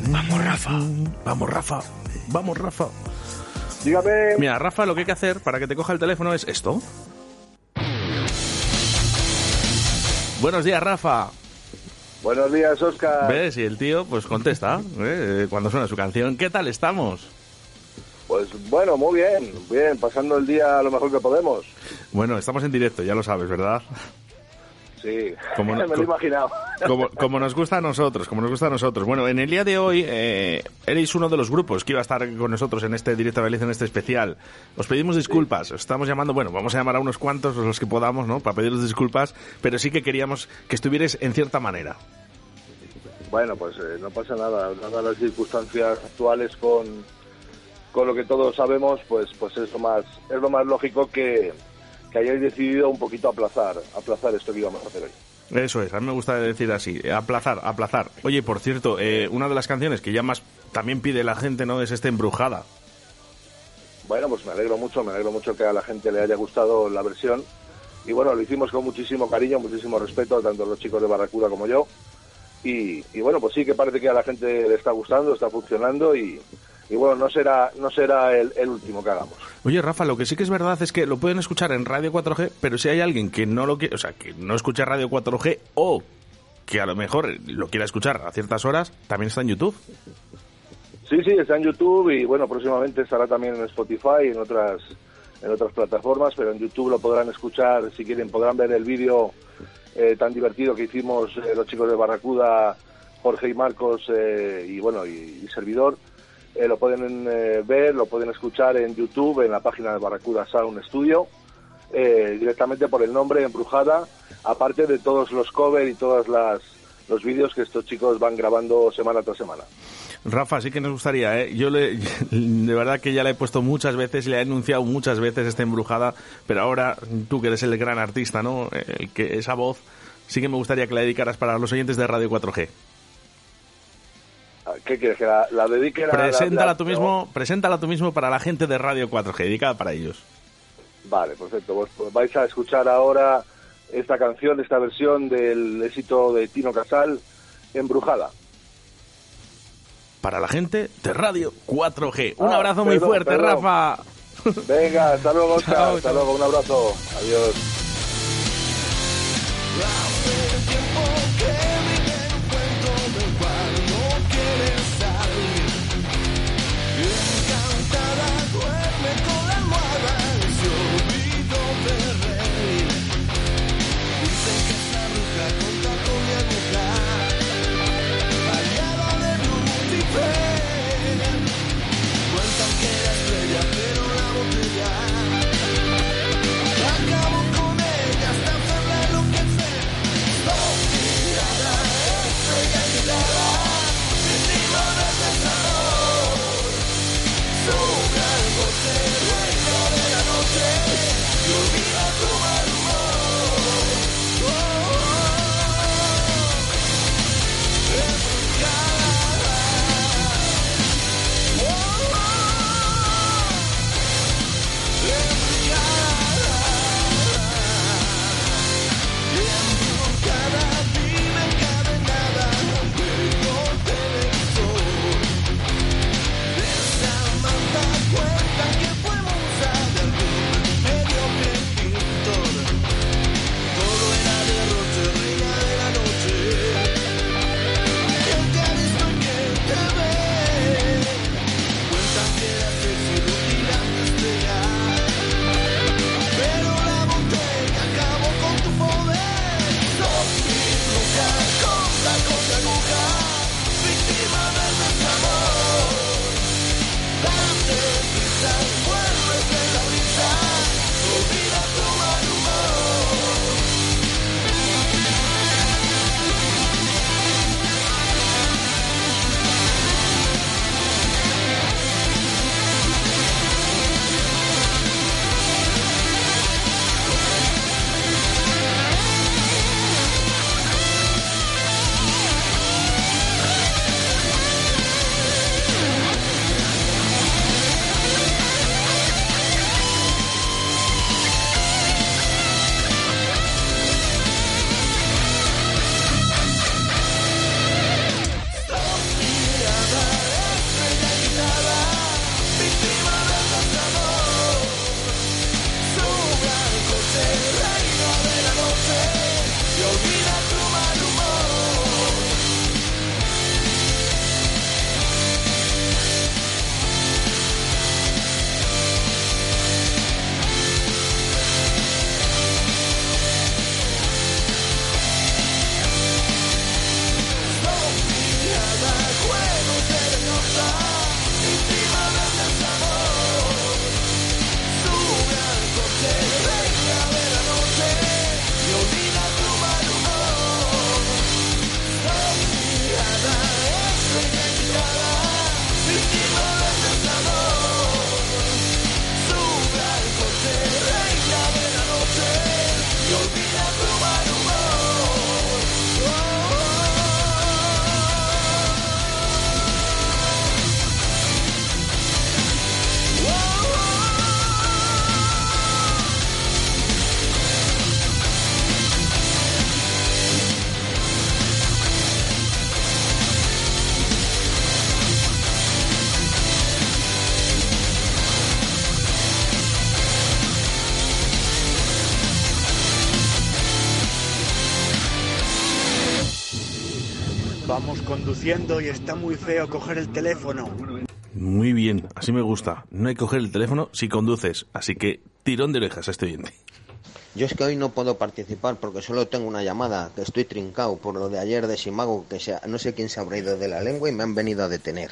Vamos, Rafa. Vamos, Rafa. Vamos, Rafa. Dígame. Mira, Rafa, lo que hay que hacer para que te coja el teléfono es esto. Buenos días, Rafa. Buenos días, Oscar. ¿Ves? Y el tío, pues contesta ¿eh? cuando suena su canción. ¿Qué tal estamos? Pues bueno, muy bien, bien, pasando el día lo mejor que podemos. Bueno, estamos en directo, ya lo sabes, ¿verdad? Sí, Como me lo he imaginado. Como, como nos gusta a nosotros, como nos gusta a nosotros. Bueno, en el día de hoy eh, erais uno de los grupos que iba a estar con nosotros en este directo de Valencia, en este especial. Os pedimos disculpas, os estamos llamando, bueno, vamos a llamar a unos cuantos, los que podamos, ¿no? Para pediros disculpas, pero sí que queríamos que estuvierais en cierta manera. Bueno, pues eh, no pasa nada, dadas las circunstancias actuales con, con lo que todos sabemos, pues pues es lo más es lo más lógico que, que hayáis decidido un poquito aplazar aplazar esto que íbamos a hacer hoy. Eso es, a mí me gusta decir así, eh, aplazar, aplazar. Oye, por cierto, eh, una de las canciones que ya más también pide la gente, ¿no? Es esta embrujada. Bueno, pues me alegro mucho, me alegro mucho que a la gente le haya gustado la versión. Y bueno, lo hicimos con muchísimo cariño, muchísimo respeto, tanto los chicos de Barracuda como yo. Y, y bueno, pues sí que parece que a la gente le está gustando, está funcionando y, y bueno, no será, no será el, el último que hagamos. Oye, Rafa, lo que sí que es verdad es que lo pueden escuchar en Radio 4G, pero si hay alguien que no lo quiere, o sea, que no escucha Radio 4G o que a lo mejor lo quiera escuchar a ciertas horas, también está en YouTube. Sí, sí, está en YouTube y bueno, próximamente estará también en Spotify y en otras, en otras plataformas, pero en YouTube lo podrán escuchar, si quieren, podrán ver el vídeo eh, tan divertido que hicimos eh, los chicos de Barracuda, Jorge y Marcos, eh, y bueno, y, y servidor. Eh, lo pueden eh, ver, lo pueden escuchar en YouTube, en la página de Barracuda Sound Studio, eh, directamente por el nombre Embrujada, aparte de todos los covers y todos las, los vídeos que estos chicos van grabando semana tras semana. Rafa, sí que nos gustaría, ¿eh? Yo le, de verdad que ya la he puesto muchas veces y le he anunciado muchas veces esta embrujada, pero ahora tú que eres el gran artista, ¿no? El que esa voz sí que me gustaría que la dedicaras para los oyentes de Radio 4G. ¿Qué quieres? ¿Que la, la dedique? La, Preséntala la- tú mismo, preséntala tú mismo para la gente de Radio 4G, dedicada para ellos. Vale, perfecto. Pues, pues vais a escuchar ahora esta canción, esta versión del éxito de Tino Casal, Embrujada. Para la gente de Radio 4G. Un Ah, abrazo muy fuerte, perdón. Rafa. Venga, hasta luego, Oscar. Chao, hasta chao. luego, un abrazo. Adiós. Conduciendo y está muy feo coger el teléfono. Muy bien, así me gusta. No hay que coger el teléfono si conduces, así que tirón de orejas a este oyente. Yo es que hoy no puedo participar porque solo tengo una llamada, que estoy trincado por lo de ayer de Simago, que sea, no sé quién se habrá ido de la lengua y me han venido a detener.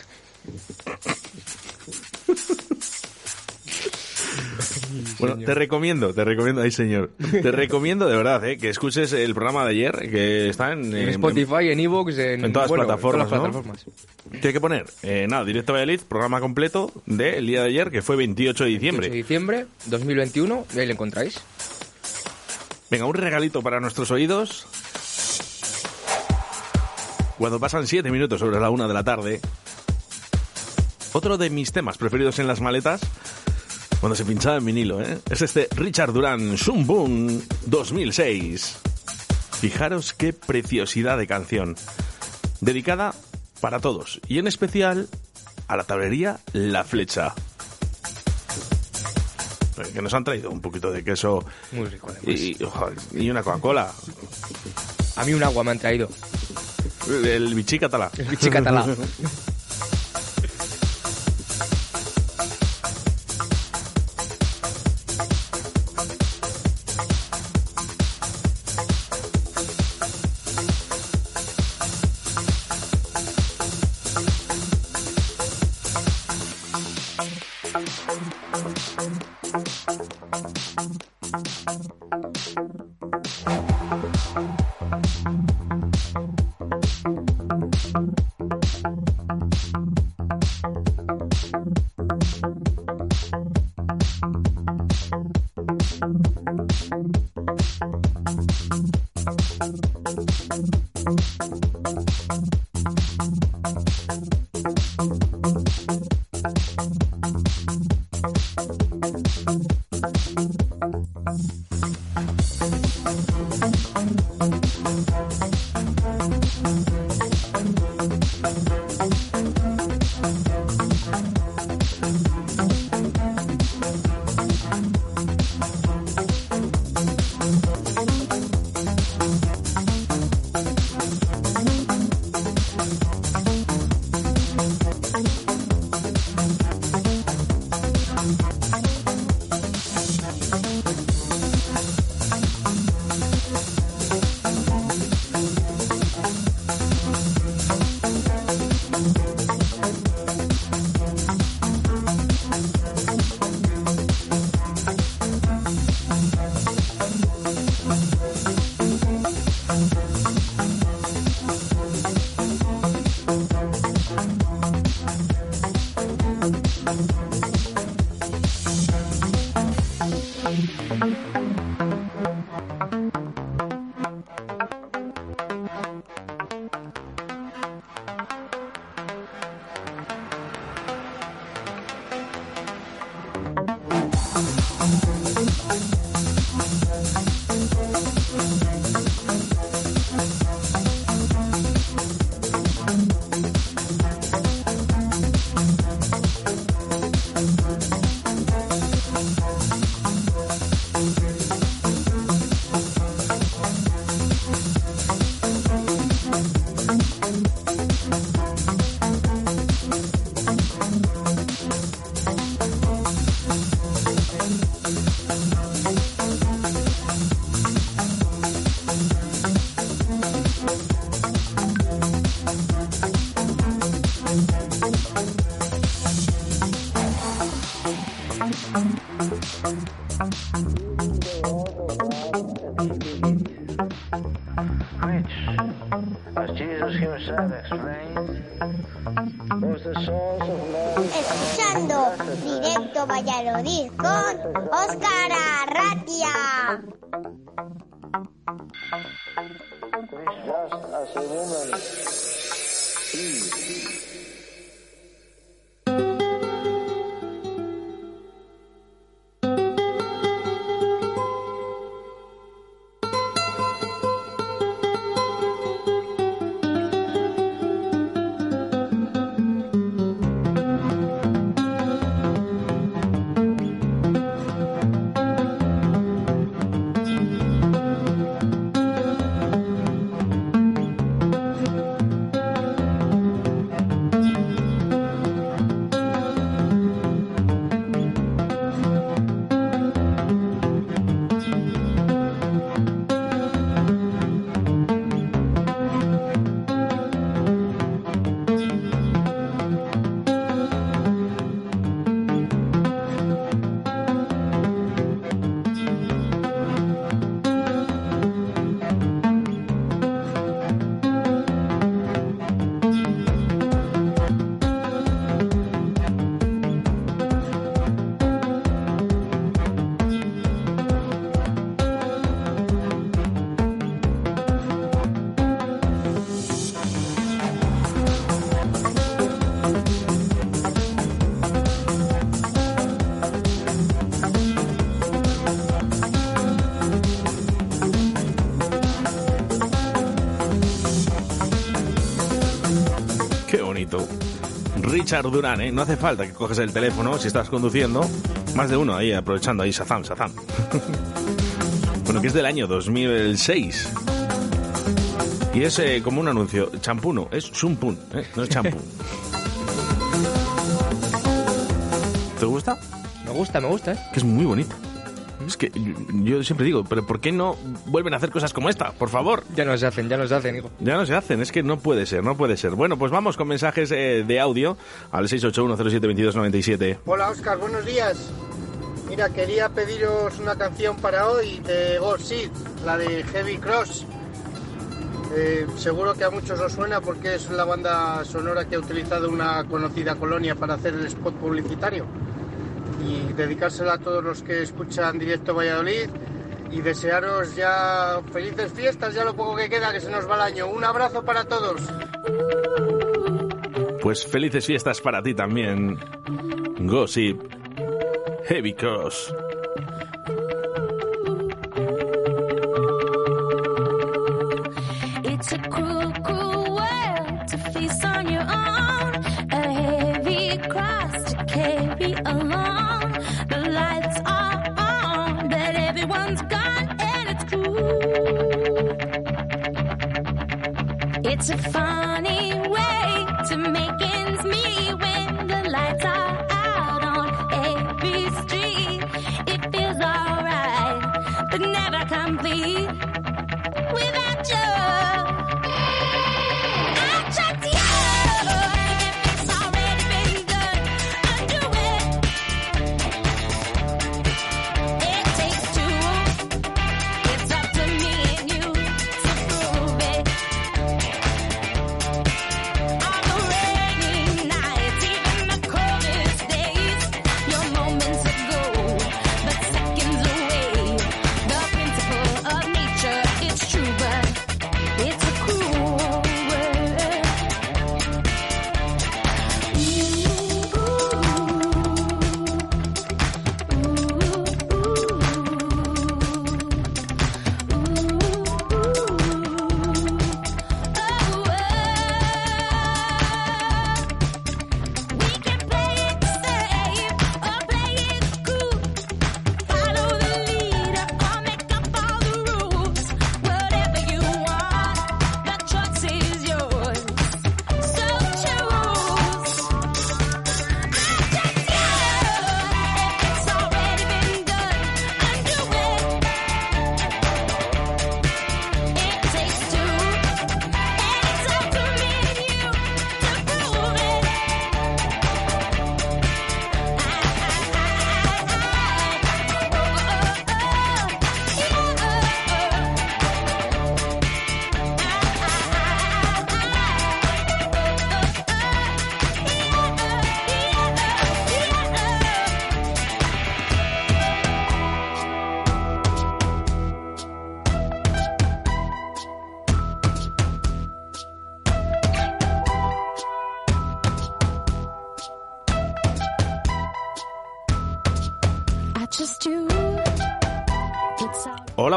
Bueno, te recomiendo, te recomiendo, ay señor, te recomiendo de verdad eh, que escuches el programa de ayer, que está en, En Spotify, en Evox, en, en todas bueno, plataformas. todas las ¿no? plataformas. ¿Qué hay que poner? Eh, nada, Directo Valladolid, programa completo del día de ayer, que fue 28 de 8 diciembre. de diciembre 2021, y ahí lo encontráis. Venga, un regalito para nuestros oídos. Cuando pasan 7 minutos sobre la una de la tarde. Otro de mis temas preferidos en las maletas, cuando se pinchaba en vinilo, ¿eh? es este Richard Duran Boom 2006. Fijaros qué preciosidad de canción. Dedicada para todos, y en especial a la tablería La Flecha. Eh, Que nos han traído un poquito de queso Muy rico, y, y una Coca-Cola. A mí un agua me han traído. El bichí catalá. El bichí catalá. Richard Durán, ¿eh? No hace falta que coges el teléfono si estás conduciendo. Más de uno ahí, aprovechando ahí, Sazam, Sazam. bueno, que es del año 2006. Y es eh, como un anuncio. Champú no, es Sumpun, ¿eh? no es champú. ¿Te gusta? Me gusta, me gusta, ¿eh? Que es muy bonita. Es que yo siempre digo, pero ¿por qué no vuelven a hacer cosas como esta? Por favor. Ya no se hacen, ya no se hacen, hijo. Ya no se hacen, es que no puede ser, no puede ser. Bueno, pues vamos con mensajes eh, de audio al 681072297. Hola Oscar, buenos días. Mira, quería pediros una canción para hoy de Gold Seed, la de Heavy Cross. Eh, seguro que a muchos os suena porque es la banda sonora que ha utilizado una conocida colonia para hacer el spot publicitario. Y dedicársela a todos los que escuchan Directo Valladolid y desearos ya felices fiestas, ya lo poco que queda, que se nos va el año. Un abrazo para todos. Pues felices fiestas para ti también. Gossip. Heavy Cross.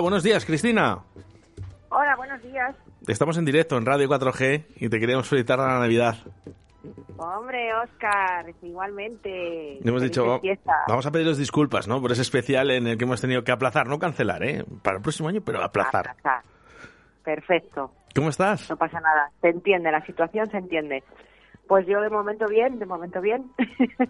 Buenos días, Cristina. Hola, buenos días. Estamos en directo en Radio 4G y te queríamos felicitar a la Navidad. Hombre, Oscar, igualmente. Hemos dicho, vamos a pediros disculpas, ¿no? Por ese especial en el que hemos tenido que aplazar, no cancelar, ¿eh? Para el próximo año, pero aplazar. Aplazar. Perfecto, ¿Cómo estás? no pasa nada. Se entiende, la situación se entiende. Pues yo de momento bien, de momento bien.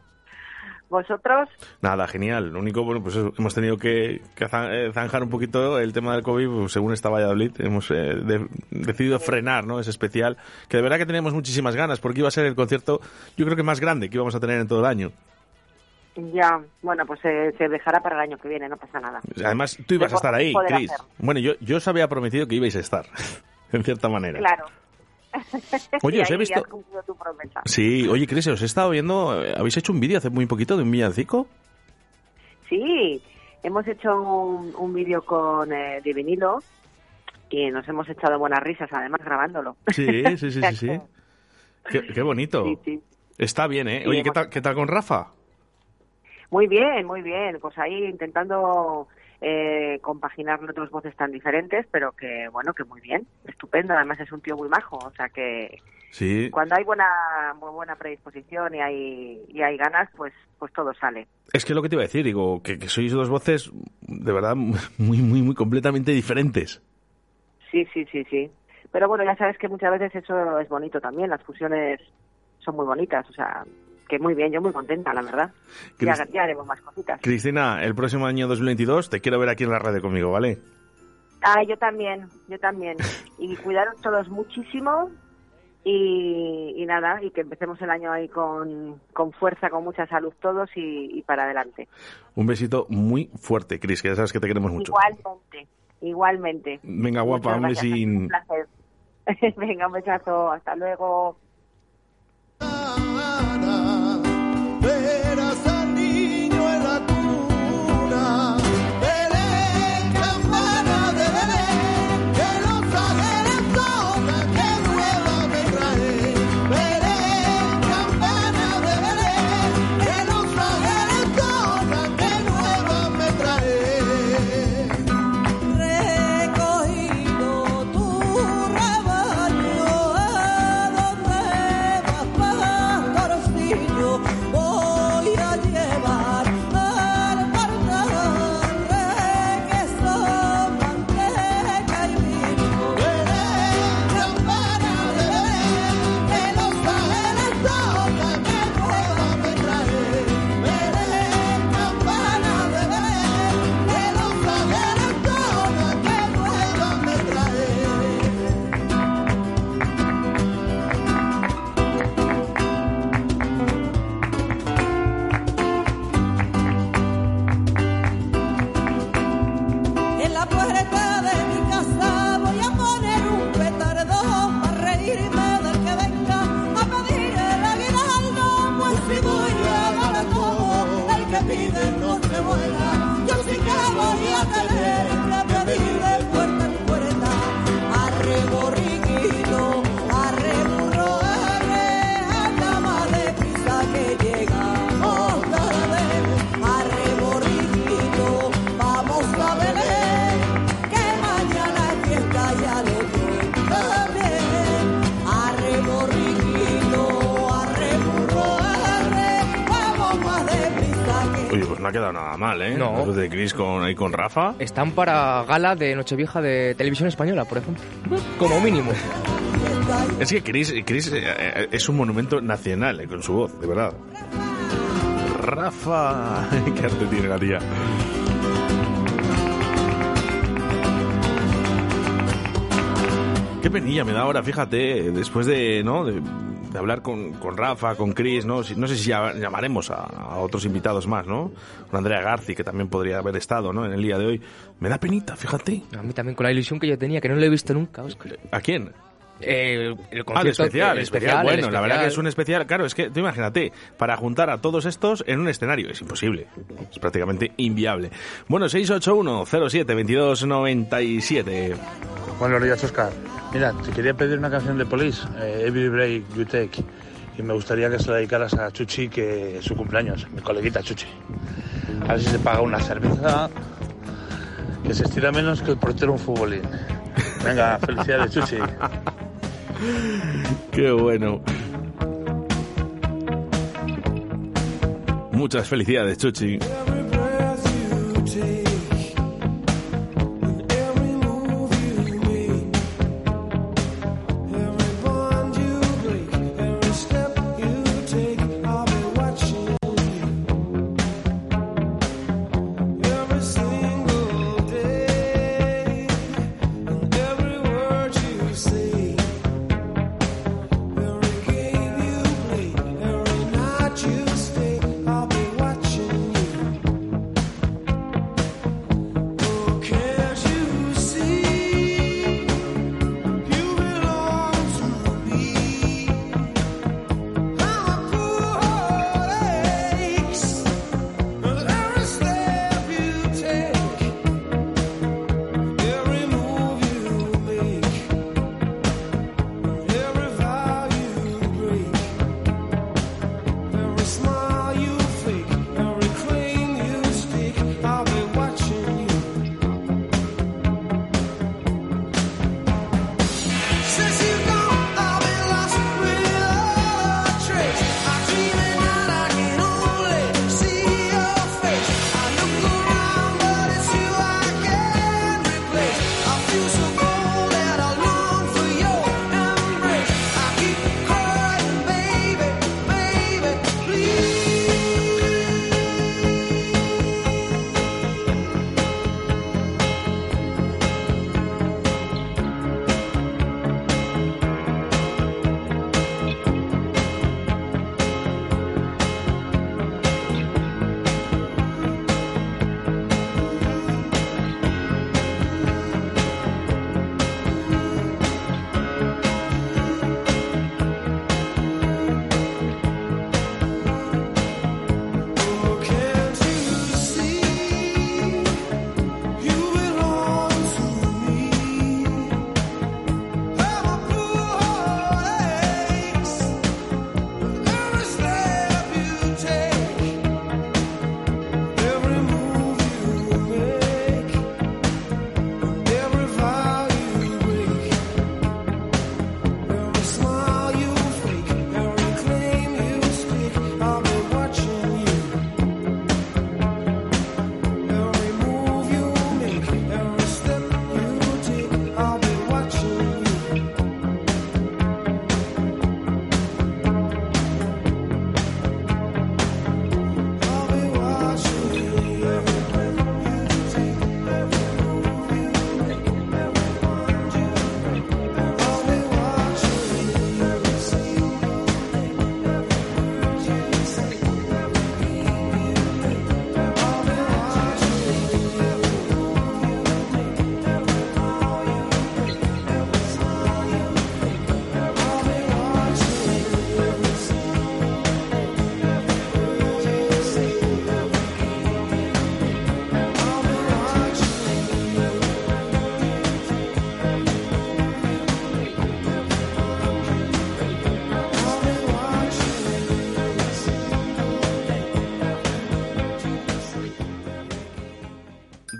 ¿Vosotros? Nada, genial. Lo único, bueno, pues hemos tenido que, eh, zanjar un poquito el tema del COVID, pues, según está Valladolid. Hemos eh, de- decidido frenar, ¿no? Ese especial, que de verdad que teníamos muchísimas ganas, porque iba a ser el concierto, yo creo que más grande que íbamos a tener en todo el año. Ya, bueno, pues se, se dejará para el año que viene, no pasa nada. Además, tú ibas a estar ahí, hacer. Bueno, yo, yo os había prometido que ibais a estar, en cierta manera. Claro. Oye, Y os he visto- has tu promesa. Sí, oye, Chris, os he estado viendo, habéis hecho un vídeo hace muy poquito de un villancico. Sí, hemos hecho un, un vídeo con eh, de vinilo y nos hemos echado buenas risas, además grabándolo. Sí, sí, sí, sí, sí. Qué, qué bonito. Sí, sí. Está bien, ¿eh? Oye, ¿qué hemos- tal, ¿qué tal con Rafa? Muy bien, muy bien. Pues ahí intentando eh, compaginar otras voces tan diferentes, pero que bueno, que muy bien, estupendo. Además es un tío muy majo, o sea que, Sí. Cuando hay buena muy buena predisposición y hay y hay ganas, pues pues todo sale. Es que lo que te iba a decir, digo, que, que sois dos voces de verdad muy, muy, muy completamente diferentes. Sí, sí, sí, sí. Pero bueno, ya sabes que muchas veces eso es bonito también, las fusiones son muy bonitas, o sea, que muy bien, yo muy contenta, la verdad. Ya, Crist- ya haremos más cositas. Cristina, el próximo año 2022 te quiero ver aquí en la radio conmigo, ¿vale? Ah, yo también, yo también. Y cuidaros todos muchísimo y, y nada, y que empecemos el año ahí con, con fuerza, con mucha salud todos y, y para adelante. Un besito muy fuerte, Cris, que ya sabes que te queremos mucho. Igualmente, igualmente. Venga, guapa, un Muchas besín. Un placer. Venga, un besazo, hasta luego. Mal, ¿eh? No. Los de Cris con, ahí con Rafa. Están para gala de Nochevieja de Televisión Española, por ejemplo. Como mínimo. Es que Chris, Chris, eh, eh, es un monumento nacional eh, con su voz, de verdad. Rafa, qué arte tiene la tía. Qué penilla me da ahora, fíjate, después de, ¿no? de, de hablar con, con Rafa, con Chris, ¿no? Sé si llamaremos a, a otros invitados más, ¿no? Con Andrea Garci, que también podría haber estado, ¿no? En el día de hoy. Me da penita, fíjate. A mí también con la ilusión que yo tenía, que no lo he visto nunca, Oscar. ¿A quién? Eh, el Ah, el concierto, especial, el especial. el Bueno, la verdad que especial. es un especial. Claro, es que tú imagínate, para juntar a todos estos en un escenario es imposible. Es prácticamente inviable. Bueno, 681-07-2297. Buenos días, Oscar. Mira, te quería pedir una canción de Police, eh, Every Break You Take, y me gustaría que se la dedicaras a Chuchi, que es su cumpleaños, mi coleguita Chuchi. A ver si se paga una cerveza, que se estira menos que el portero un futbolín. Venga, felicidades, Chuchi. Qué bueno. Muchas felicidades, Chuchi.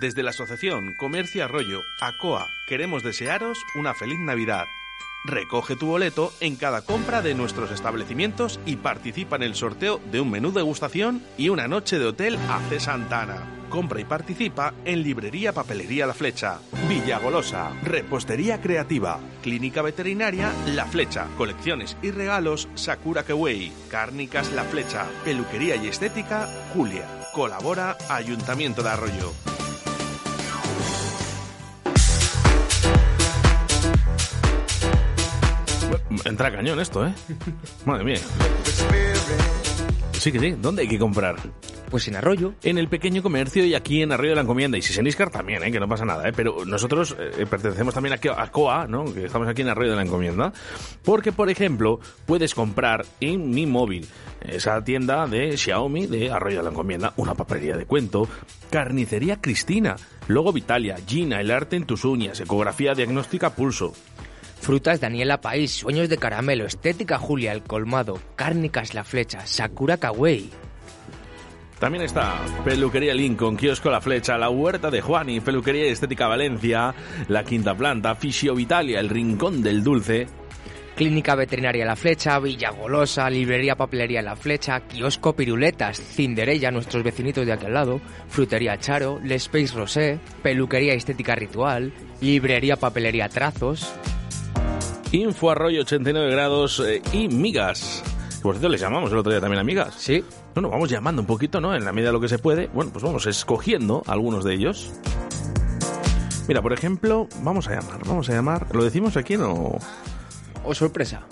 Desde la Asociación Comercio Arroyo, ACOA, queremos desearos una feliz Navidad. Recoge tu boleto en cada compra de nuestros establecimientos y participa en el sorteo de un menú degustación y una noche de hotel AC Santana. Compra y participa en Librería Papelería La Flecha, Villa Golosa, Repostería Creativa, Clínica Veterinaria La Flecha, Colecciones y Regalos Sakura Kewei, Cárnicas La Flecha, Peluquería y Estética Julia. Colabora Ayuntamiento de Arroyo. Entra cañón esto, ¿eh? Madre mía. Sí que sí. ¿Dónde hay que comprar? Pues en Arroyo. En el pequeño comercio y aquí en Arroyo de la Encomienda. Y si en Iscar también, ¿eh? que no pasa nada. ¿eh? Pero nosotros eh, pertenecemos también a, a COA, ¿no? que estamos aquí en Arroyo de la Encomienda. Porque, por ejemplo, puedes comprar en mi móvil esa tienda de Xiaomi de Arroyo de la Encomienda, una papelería de cuento, carnicería Cristina, logo Vitalia, Gina, el arte en tus uñas, ecografía diagnóstica pulso. Frutas Daniela País, Sueños de Caramelo, Estética Julia, El Colmado, Cárnicas La Flecha, Sakura Kawaii. También está Peluquería Lincoln, Kiosco La Flecha, La Huerta de Juani, Peluquería Estética Valencia, La Quinta Planta, Fisio Vitalia, El Rincón del Dulce. Clínica Veterinaria La Flecha, Villa Golosa, Librería Papelería La Flecha, Kiosco Piruletas, Cinderella, nuestros vecinitos de aquel lado, Frutería Charo, Le Space Rosé, Peluquería Estética Ritual, Librería Papelería Trazos. Info Arroyo 89 grados eh, y migas. Por cierto, les llamamos el otro día también amigas. Sí. Bueno, vamos llamando un poquito, ¿no? En la medida de lo que se puede. Bueno, pues vamos escogiendo algunos de ellos. Mira, por ejemplo, vamos a llamar, vamos a llamar. ¿Lo decimos aquí o...? O sorpresa.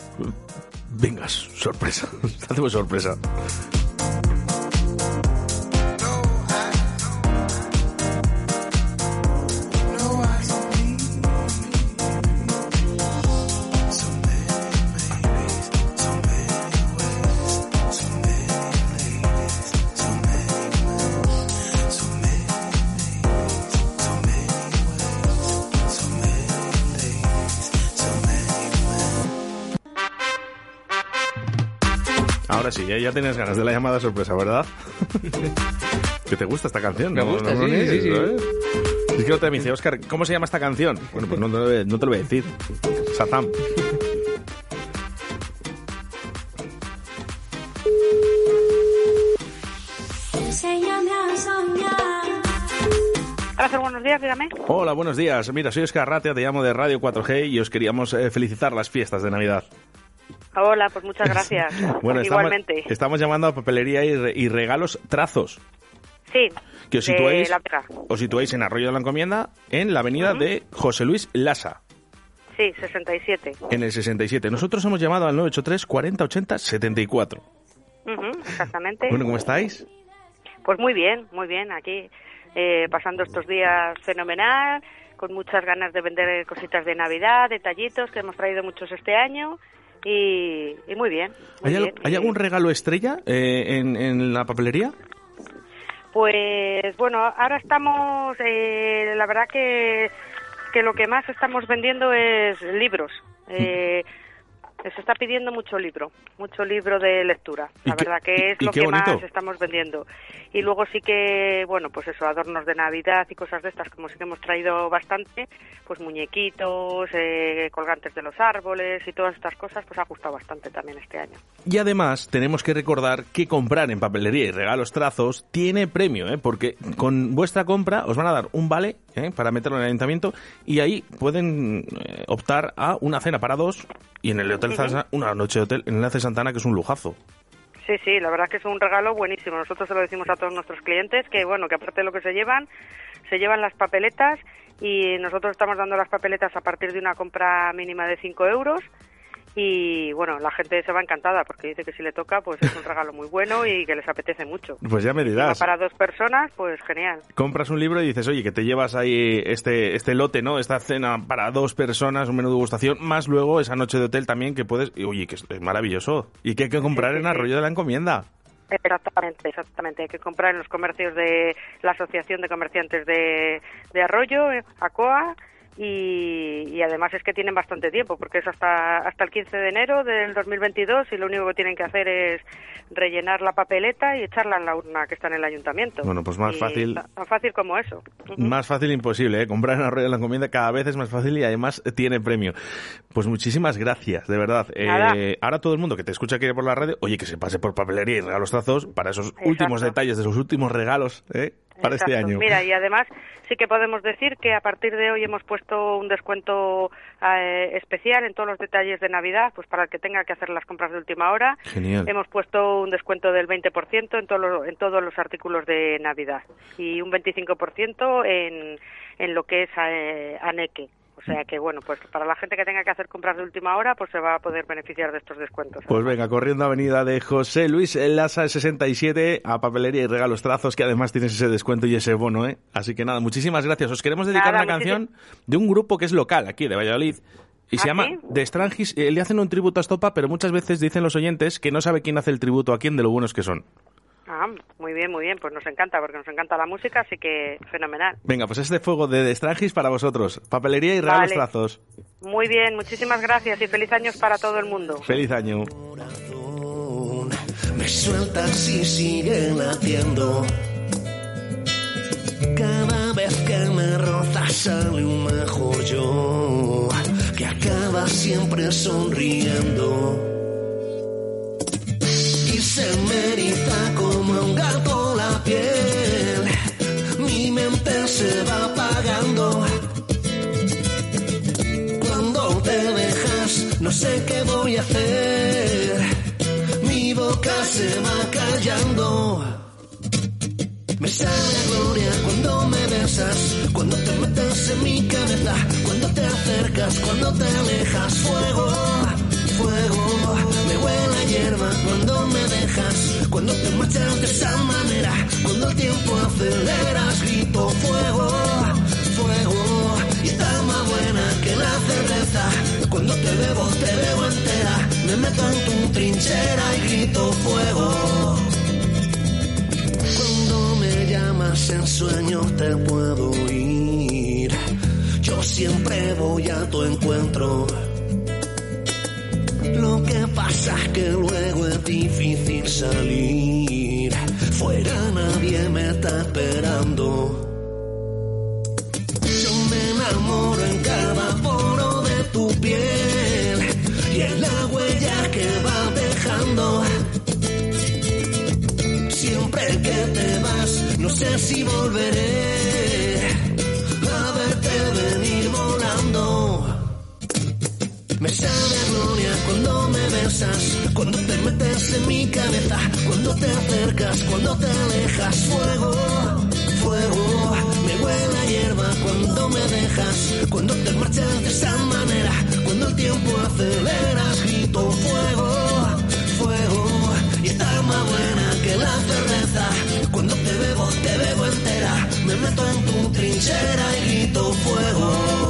Vengas, sorpresa. Hacemos sorpresa. Tienes ganas de la llamada sorpresa, ¿verdad? que te gusta esta canción, Me ¿no? gusta, No, sí, sí, sí. ¿eh? Es que otra me dice, Oscar, ¿cómo se llama esta canción? Bueno, pues no, te lo te lo voy a decir. Satam. Enséñame a soñar. Gracias, buenos días, dígame. Hola, buenos días. Mira, soy Oscar Ratia, te llamo de Radio 4G y os queríamos eh, felicitar las fiestas de Navidad. Hola, pues muchas gracias. Bueno, estamos, Igualmente. estamos llamando a papelería y, re- y regalos trazos. Sí. Que os situáis, os situáis en Arroyo de la Encomienda, en la avenida de José Luis Lasa, Sí, 67. en el 67. Nosotros hemos llamado al 983 40 80 74. Ujú, exactamente. Bueno, ¿cómo estáis? Pues muy bien, muy bien. Aquí eh, pasando estos días fenomenal, con muchas ganas de vender cositas de Navidad, detallitos que hemos traído muchos este año y, y muy bien. muy ¿Hay, al- bien. hay algún regalo estrella eh, en, en la papelería? Pues bueno, ahora estamos, eh, la verdad que, que lo que más estamos vendiendo es libros. Eh, se está pidiendo mucho libro, mucho libro de lectura. ¿Y La verdad que es lo que bonito? más estamos vendiendo. Y luego sí que, bueno, pues eso, adornos de Navidad y cosas de estas, como sí que hemos traído bastante, pues muñequitos, eh, colgantes de los árboles y todas estas cosas, pues ha gustado bastante también este año. Y además tenemos que recordar que comprar en papelería y regalos trazos tiene premio, ¿eh? porque con vuestra compra os van a dar un vale ¿eh? para meterlo en el ayuntamiento y ahí pueden eh, optar a una cena para dos y en el hotel. Zansa- una noche de hotel en el Enlace Santana que es un lujazo. Sí, sí, la verdad que es un regalo buenísimo. Nosotros se lo decimos a todos nuestros clientes que, bueno, que aparte de lo que se llevan, se llevan las papeletas y nosotros estamos dando las papeletas a partir de una compra mínima de 5 euros y, bueno, la gente se va encantada porque dice que si le toca, pues es un regalo muy bueno y que les apetece mucho. Pues ya me dirás. Para dos personas, pues genial. Compras un libro y dices, oye, que te llevas ahí este, este lote, ¿no? Esta cena para dos personas, un menú de degustación, más luego esa noche de hotel también que puedes... y, Oye, que es maravilloso. Y que hay que comprar sí, en sí. Arroyo de la Encomienda. Exactamente, exactamente. Hay que comprar en los comercios de la Asociación de Comerciantes de, de Arroyo, eh, ACOA, y, y además es que tienen bastante tiempo porque es hasta hasta el 15 de enero del 2022 y lo único que tienen que hacer es rellenar la papeleta y echarla en la urna que está en el ayuntamiento. Bueno, pues más Y fácil. Tan, fácil como eso. Más fácil imposible, ¿eh? Comprar en Arroyo de la Encomienda cada vez es más fácil y además tiene premio. Pues muchísimas gracias, de verdad. Eh, ahora todo el mundo que te escucha aquí por la radio, oye, que se pase por papelería y regalos trazos para esos últimos detalles de los últimos regalos, ¿eh? Para este Exacto. año. Mira, y además sí que podemos decir que a partir de hoy hemos puesto un descuento eh, especial en todos los detalles de Navidad, pues para el que tenga que hacer las compras de última hora. Genial. Hemos puesto un descuento del 20% en, todo lo- en todos los artículos de Navidad y un 25% en, en lo que es eh, Aneque. O sea que, bueno, pues para la gente que tenga que hacer compras de última hora, pues se va a poder beneficiar de estos descuentos. Pues venga, corriendo Avenida de José Luis Lasa 67 a papelería y regalos trazos, que además tienes ese descuento y ese bono, ¿eh? Así que nada, muchísimas gracias. Os queremos dedicar Nada, una canción de un grupo que es local aquí de Valladolid. Y se ¿Ah, llama sí? The Strangis. Eh, le hacen un tributo a Estopa, pero muchas veces dicen los oyentes que no sabe quién hace el tributo a quién de lo buenos que son. Ah, muy bien, muy bien. Pues nos encanta, porque nos encanta la música, así que fenomenal. Venga, pues este fuego de The Strangis para vosotros. Papelería y regalos Vale. trazos. Muy bien, muchísimas gracias y feliz años para todo el mundo. Feliz año. me sueltas y sigue latiendo. Cada vez que me rozas sale un mejor que acaba siempre sonriendo. Y se me eriza como un gato la piel. Mi mente se va apagando. Cuando te dejas, no sé qué voy a hacer. Mi boca se va callando. Me sale gloria cuando me besas, cuando te metes en mi cabeza, cuando te acercas, cuando te alejas. Fuego, fuego, me huele a hierba cuando me dejas, cuando te marchas de esa manera, cuando el tiempo aceleras, grito fuego, fuego, y está más buena que la cerveza. Cuando te bebo, te bebo entera, me meto en tu trinchera y grito fuego. Cuando me llamas en sueños te puedo oír. Yo siempre voy a tu encuentro. Lo que pasa es que luego es difícil salir. Fuera nadie me está esperando. Yo me enamoro en cada poro de tu piel y en la huella que va dejando. Siempre que te vas, no sé si volveré Me sabe a gloria cuando me besas, cuando te metes en mi cabeza, cuando te acercas, cuando te alejas. Fuego, fuego, me huele a hierba cuando me dejas, cuando te marchas de esa manera, cuando el tiempo aceleras, grito fuego, fuego, y está más buena que la cerveza. Cuando te bebo, te bebo entera, me meto en tu trinchera y grito fuego.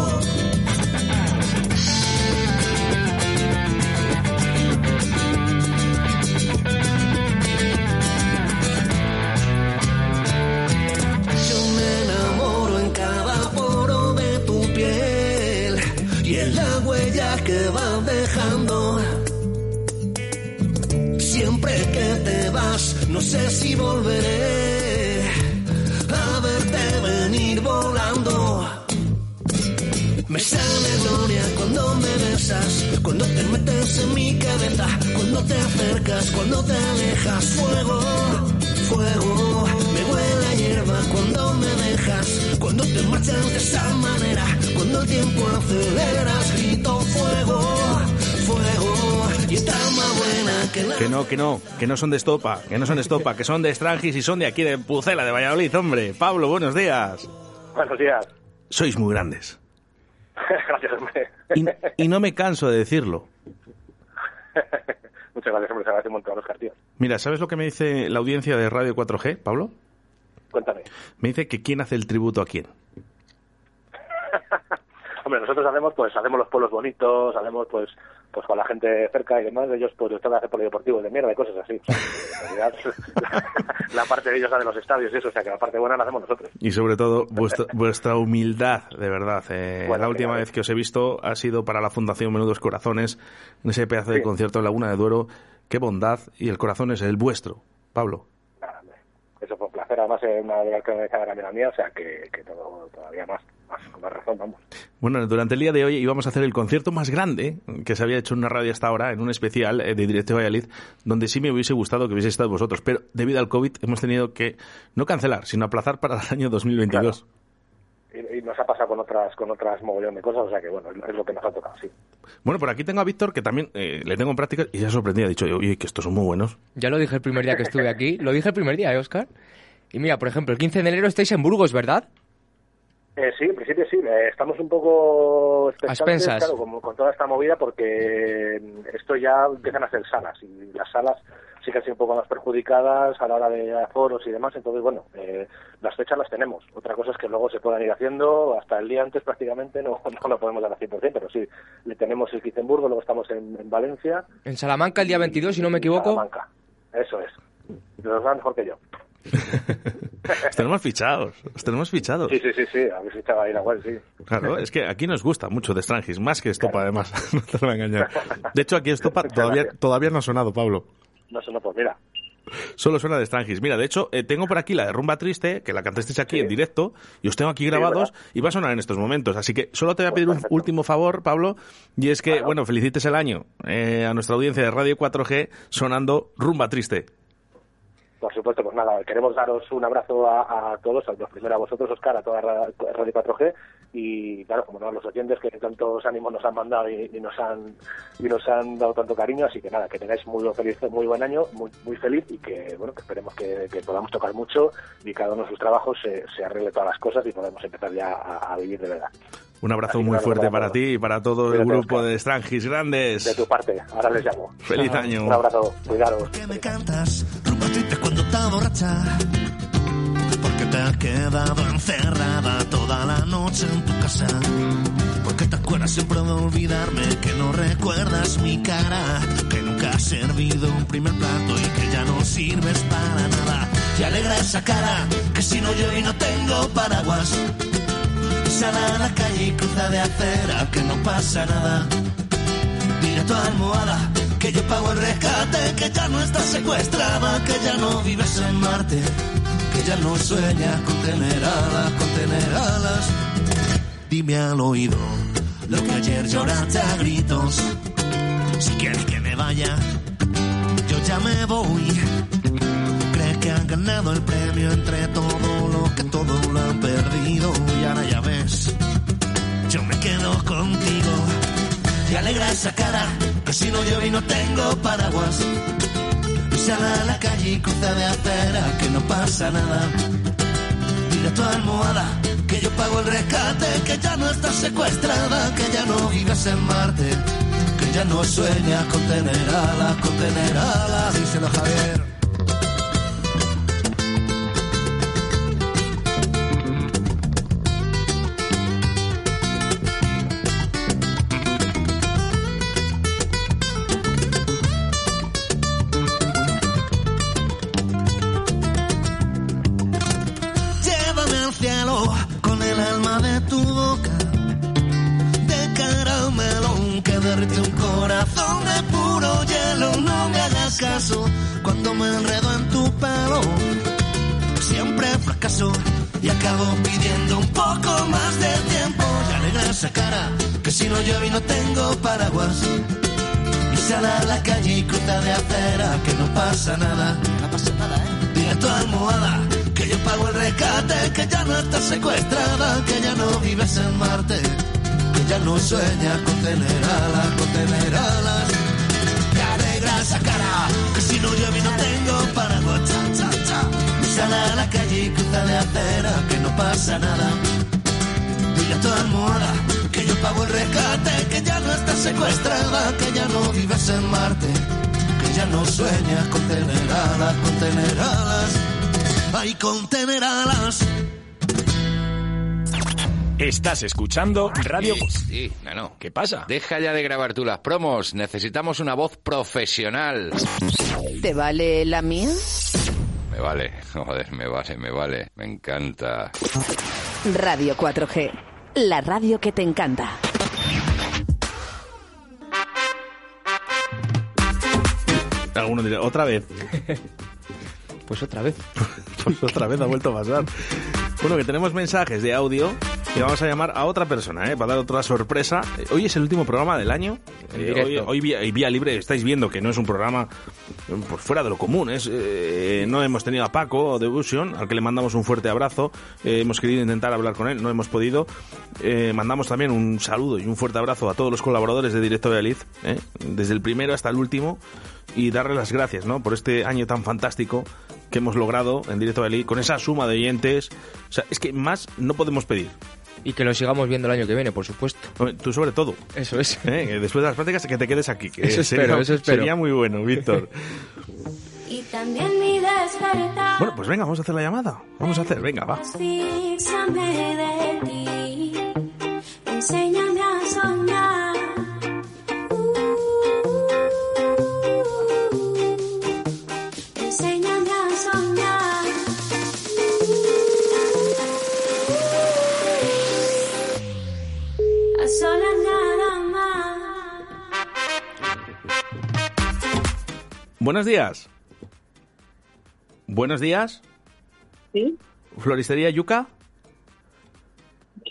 Que te vas, no sé si volveré a verte venir volando. Me sale gloria cuando me besas, cuando te metes en mi cabeza, cuando te acercas, cuando te alejas. Fuego, fuego, me huele a hierba cuando me dejas, cuando te marchas de esa manera, cuando el tiempo aceleras, grito fuego, fuego, y está más buena que la... Que no, que no, que no son de Estopa, que no son de Estopa, que son de Strangis y son de aquí de Pucela, de Valladolid, hombre. Pablo, buenos días. Buenos días. Sois muy grandes. Gracias, hombre. Y, y no me canso de decirlo. Muchas gracias, hombre. Se agradece un montón, Oscar, tío. Mira, ¿sabes lo que me dice la audiencia de Radio 4G, Pablo? Cuéntame. Me dice que quién hace el tributo a quién. Hombre, nosotros hacemos, pues, hacemos los pueblos bonitos, hacemos, pues, pues con la gente cerca y demás, ellos, pues, están hacer polideportivos de mierda y cosas así. O sea, en realidad, la, parte de ellos la de los estadios y eso, o sea, que la parte buena la hacemos nosotros. Y sobre todo, vuestra, vuestra humildad, de verdad. Eh, la última vez que os he visto ha sido para la Fundación Menudos Corazones, en ese pedazo de concierto en Laguna de Duero. Qué bondad, y el corazón es el vuestro, Pablo. Eso fue un placer, además, es una de las que me la mía, o sea, que, que todo, todavía más, con más razón, vamos. Bueno, durante el día de hoy íbamos a hacer el concierto más grande que se había hecho en una radio hasta ahora, en un especial eh, de Directo Valladolid, donde sí me hubiese gustado que hubiese estado vosotros, pero debido al COVID hemos tenido que no cancelar, sino aplazar para el año 2022. Y, y nos ha pasado con otras, con otras mogollón de cosas, o sea, que bueno, es lo que nos ha tocado, sí. Bueno, por aquí tengo a Víctor, que también eh, le tengo en práctica y se ha sorprendido. Ha dicho, oye, que estos son muy buenos. Ya lo dije el primer día que estuve aquí. Lo dije el primer día, ¿eh, Oscar? Y mira, por ejemplo, el 15 de enero estáis en Burgos, ¿verdad? Eh, sí, en principio sí. Eh, estamos un poco expectantes, claro, como con toda esta movida, porque mm, esto ya empiezan a ser salas y las salas sí que han sido un poco más perjudicadas a la hora de aforos y demás. Entonces, bueno, eh, las fechas las tenemos. Otra cosa es que luego se puedan ir haciendo hasta el día antes prácticamente, no, no lo podemos dar al 100%, pero sí, le tenemos el 15 en Burgos, luego estamos en, en Valencia. En Salamanca el día 22, si no me equivoco. Salamanca. Eso es. Los dan mejor que yo. Os tenemos fichados, os tenemos fichados. Sí, sí, sí, sí, habéis fichado ahí la web, sí. Claro, es que aquí nos gusta mucho de Strangis, más que Estopa además, no te lo voy a engañar. De hecho, aquí Estopa todavía, todavía no ha sonado, Pablo. No sé, no, pues mira. Solo suena de Strangis. Mira, de hecho, eh, tengo por aquí la de Rumba Triste, que la cantasteis aquí en directo, y os tengo aquí grabados, y va a sonar en estos momentos. Así que solo te voy a pedir un último favor, Pablo, y es que, bueno, felicites el año eh, a nuestra audiencia de Radio 4G sonando Rumba Triste. Por supuesto, pues nada, queremos daros un abrazo a, a todos, a los primero a vosotros, Oscar, a toda Ra- Radio 4G y claro, como no a los oyentes que tantos ánimos nos han mandado y, y nos han y nos han dado tanto cariño, así que nada, que tengáis muy feliz, muy buen año, muy muy feliz y que bueno, que esperemos que, que podamos tocar mucho y cada uno de sus trabajos se, se arregle todas las cosas y podamos empezar ya a, a vivir de verdad. Un abrazo muy fuerte para ti y para todo el grupo Oscar. de Strangis grandes. De tu parte, ahora les llamo. Feliz año. Un abrazo, cuidaros. me cantas cuando está borracha porque te has quedado encerrada toda la noche en tu casa. Porque te acuerdas siempre de olvidarme que no recuerdas mi cara. Que nunca has servido un primer plato y que ya no sirves para nada. Y alegra esa cara que si no yo y no tengo paraguas. Sal a la calle y cruza de acera que no pasa nada. Dile a tu almohada que yo pago el rescate, que ya no estás secuestrada, que ya no vives en Marte, que ya no sueñas con tener alas, con tener alas. Dime al oído lo que ayer lloraste a gritos. Si quieres que me vaya, yo ya me voy. Crees que han ganado el premio entre todo lo que todo lo han perdido y ahora ya ves, yo me quedo contigo. Y alegra esa cara, que si no llueve y no tengo paraguas. Sal a la calle y cruza de acera, que no pasa nada. Dile a tu almohada que yo pago el rescate, que ya no estás secuestrada, que ya no vives en Marte, que ya no sueñas con tener alas, con tener alas. Díselo Javier. Acabo pidiendo un poco más de tiempo. Y alegra esa cara que si no llueve y no tengo paraguas. Y sal a la calle y cruza de acera que no pasa nada. No pasa nada, ¿eh? Dile a tu almohada que yo pago el rescate, que ya no estás secuestrada, que ya no vives en Marte, que ya no sueñas con tener alas, con tener alas. Me alegra esa cara, que si no llueve y no tengo paraguas, cha, cha. Sal a la calle y cruza de acera, que no pasa nada. Dile a tu almohada que yo pago el rescate, que ya no estás secuestrada, que ya no vives en Marte, que ya no sueñas con tener alas, con tener alas, ay, con tener alas. Estás escuchando Radio... Sí, sí, Nano. ¿Qué pasa? Deja ya de grabar tú las promos. Necesitamos una voz profesional. ¿Te vale la mía? Me vale, joder, me vale, me vale. Me encanta. Radio 4G. La radio que te encanta. Alguno dirá, otra vez. Pues otra vez. Pues otra vez ha vuelto a pasar. Bueno, que tenemos mensajes de audio y vamos a llamar a otra persona, ¿eh? Para dar otra sorpresa. Hoy es el último programa del año. Eh, hoy, hoy vía, vía libre estáis viendo que no es un programa eh, pues fuera de lo común. Es, eh, no hemos tenido a Paco de Busion, al que le mandamos un fuerte abrazo. Eh, hemos querido intentar hablar con él, no hemos podido. Eh, mandamos también un saludo y un fuerte abrazo a todos los colaboradores de Directo Valladolid, ¿eh? desde el primero hasta el último, y darle las gracias ¿no? por este año tan fantástico que hemos logrado en Directo Valladolid con esa suma de oyentes. O sea, es que más no podemos pedir. Y que lo sigamos viendo el año que viene, por supuesto. Tú sobre todo. Eso es. ¿eh? Después de las prácticas que te quedes aquí. que Eso espero, sería, eso espero. Sería muy bueno, Víctor. Y también mi despertar. Bueno, pues venga, vamos a hacer la llamada. Vamos a hacer, venga, va. Fíxame de ti, enséñame A solas nada más. Buenos días. Buenos días. Sí, Floristería Yuca.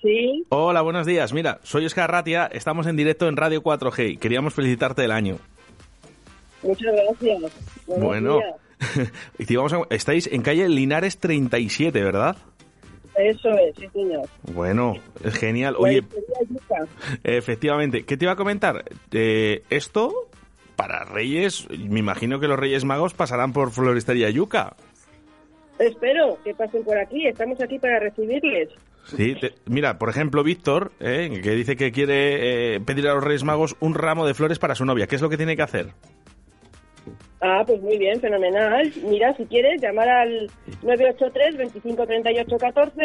sí. Hola, buenos días. Mira, soy Oscar Ratia, estamos en directo en Radio 4G y queríamos felicitarte del año. Muchas gracias. Buenos bueno, días. y te vamos a- estáis en calle Linares 37, ¿verdad? Eso es, sí, señor. Bueno, es genial. Oye, Floristería Yuca. efectivamente, ¿qué te iba a comentar? Eh, esto, para Reyes, me imagino que los Reyes Magos pasarán por Floristería Yuca. Espero que pasen por aquí. Estamos aquí para recibirles. Sí, te- mira, por ejemplo, Víctor, eh, que dice que quiere eh, pedir a los Reyes Magos un ramo de flores para su novia. ¿Qué es lo que tiene que hacer? Ah, pues muy bien, fenomenal. Mira, si quieres, llamar al 983 25 38 14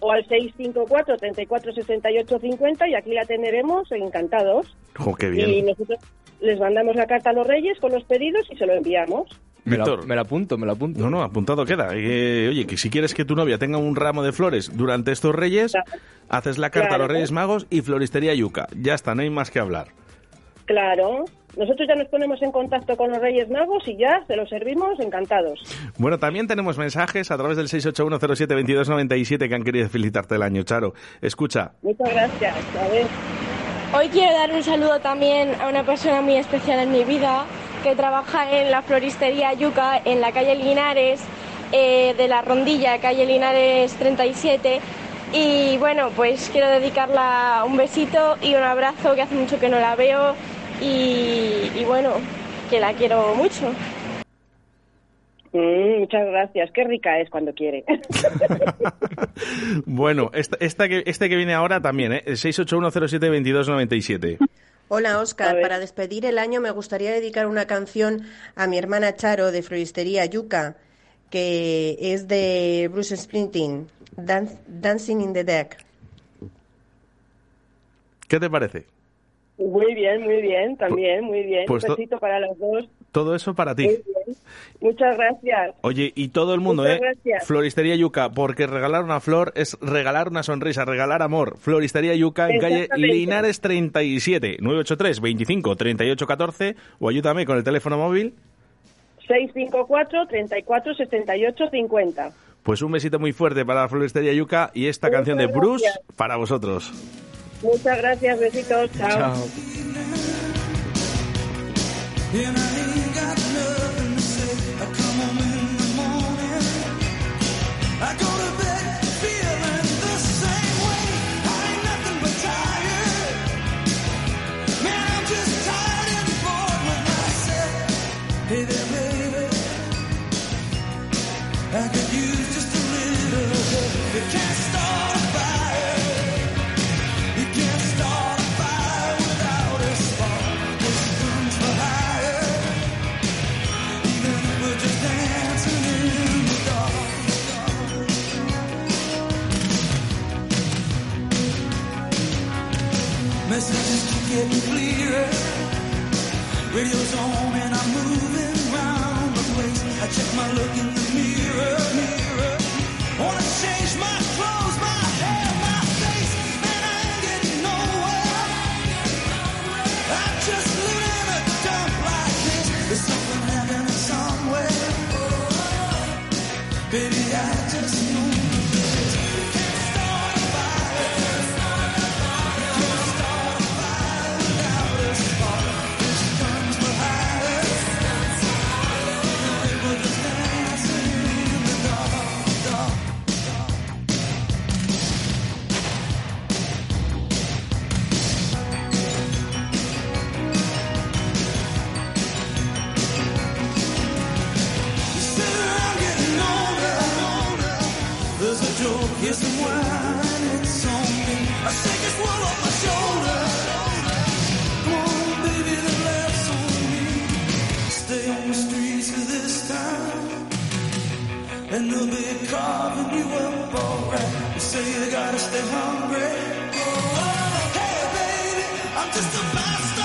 o al 654 34 68 50 y aquí la tendremos encantados. ¡Jo, qué Y bien! nosotros les mandamos la carta a los reyes con los pedidos y se lo enviamos. Me lo, Víctor. me lo apunto, me lo apunto. No, no, apuntado queda. Eh, oye, que si quieres que tu novia tenga un ramo de flores durante estos Reyes, haces la carta a los. Reyes Magos y Floristería Yuca. Ya está, no hay más que hablar. Claro. Nosotros ya nos ponemos en contacto con los Reyes Magos y ya se los servimos encantados. Bueno, también tenemos mensajes a través del 681072297 que han querido felicitarte el año, Charo. Escucha. Muchas gracias. A ver. Hoy quiero dar un saludo también a una persona muy especial en mi vida que trabaja en la floristería Yuca en la calle Linares eh, de la Rondilla, calle Linares 37. Y bueno, pues quiero dedicarla un besito y un abrazo que hace mucho que no la veo y, y bueno, que la quiero mucho. Mm, muchas gracias. Qué rica es cuando quiere. Bueno, esta, esta que, este que viene ahora también, ¿eh? El 681072297. Hola Oscar, para despedir el año me gustaría dedicar una canción a mi hermana Charo de Floristería Yuca, que es de Bruce Springsteen, Dan- Dancing in the Deck. ¿Qué te parece? muy bien, muy bien. También, muy bien. pues un to- besito para los dos. Todo eso para ti. Muy bien. Muchas gracias. Oye, y todo el mundo, Muchas ¿eh? gracias. Floristería Yuca, porque regalar una flor es regalar una sonrisa, regalar amor. Floristería Yuca en calle. Linares 37, 983 25 38 14 o ayúdame con el teléfono móvil. 654 34 68 50. Pues un besito muy fuerte para Floristería Yuca y esta Muchas canción de Bruce gracias. para vosotros. Muchas gracias. Besitos. Chao. And getting clearer. Radio's on and and they'll be carving you up alright. You say you gotta stay hungry. Oh, hey, baby, I'm just about to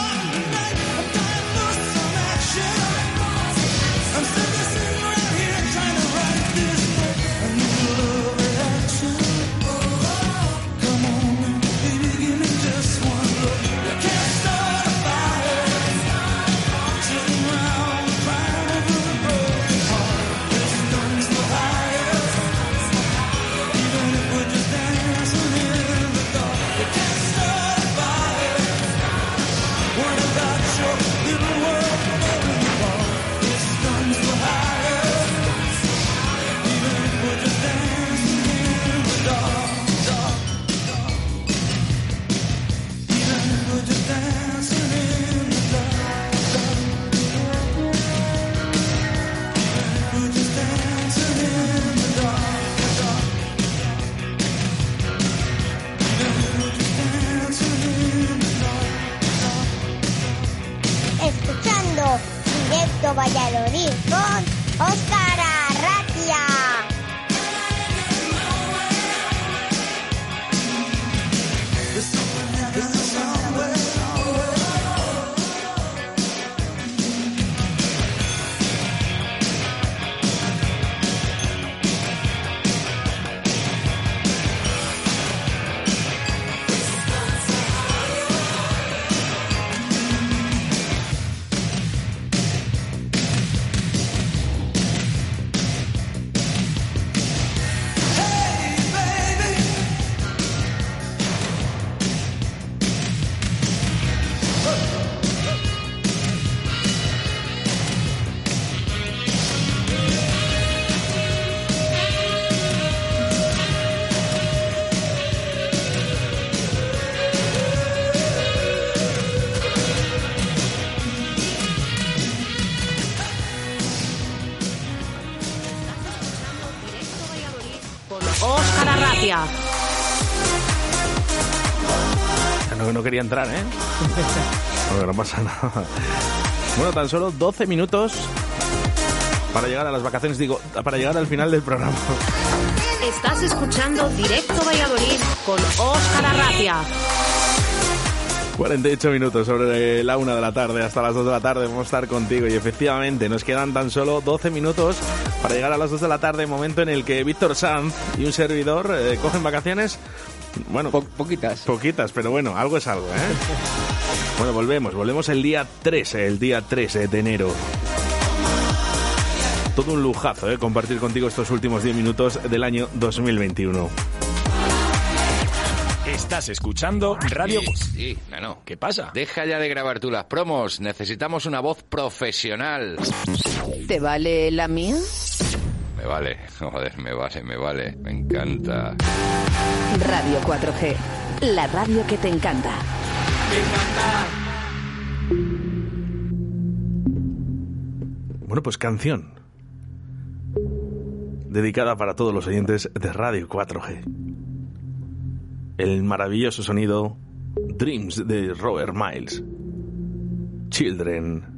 Valladolid con quería entrar, ¿eh? No, no pasa nada. Bueno, tan solo 12 minutos para llegar a las vacaciones, digo, para llegar al final del programa. Estás escuchando Directo Valladolid con Óscar Arratia. 48 minutos sobre la una de la tarde hasta las 2 de la tarde vamos a estar contigo y efectivamente nos quedan tan solo 12 minutos para llegar a las 2 de la tarde, momento en el que Víctor Sanz y un servidor eh, cogen vacaciones. Bueno, poquitas. Poquitas, pero bueno, algo es algo, ¿eh? Bueno, volvemos, volvemos el día 13, el día 13 de enero. Todo un lujazo, ¿eh? Compartir contigo estos últimos 10 minutos del año 2021. Estás escuchando Radio... Sí, sí, Nano. ¿Qué pasa? Deja ya de grabar tú las promos. Necesitamos una voz profesional. ¿Te vale la mía? Me vale, joder, me vale, me vale. Me encanta. Radio 4G, la radio que te encanta. Bueno, pues canción. Dedicada para todos los oyentes de Radio 4G. El maravilloso sonido Dreams de Robert Miles. Children.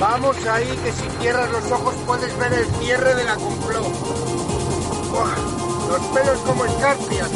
Vamos ahí, que si cierras los ojos puedes ver el cierre de la complot. Los pelos como escarpias.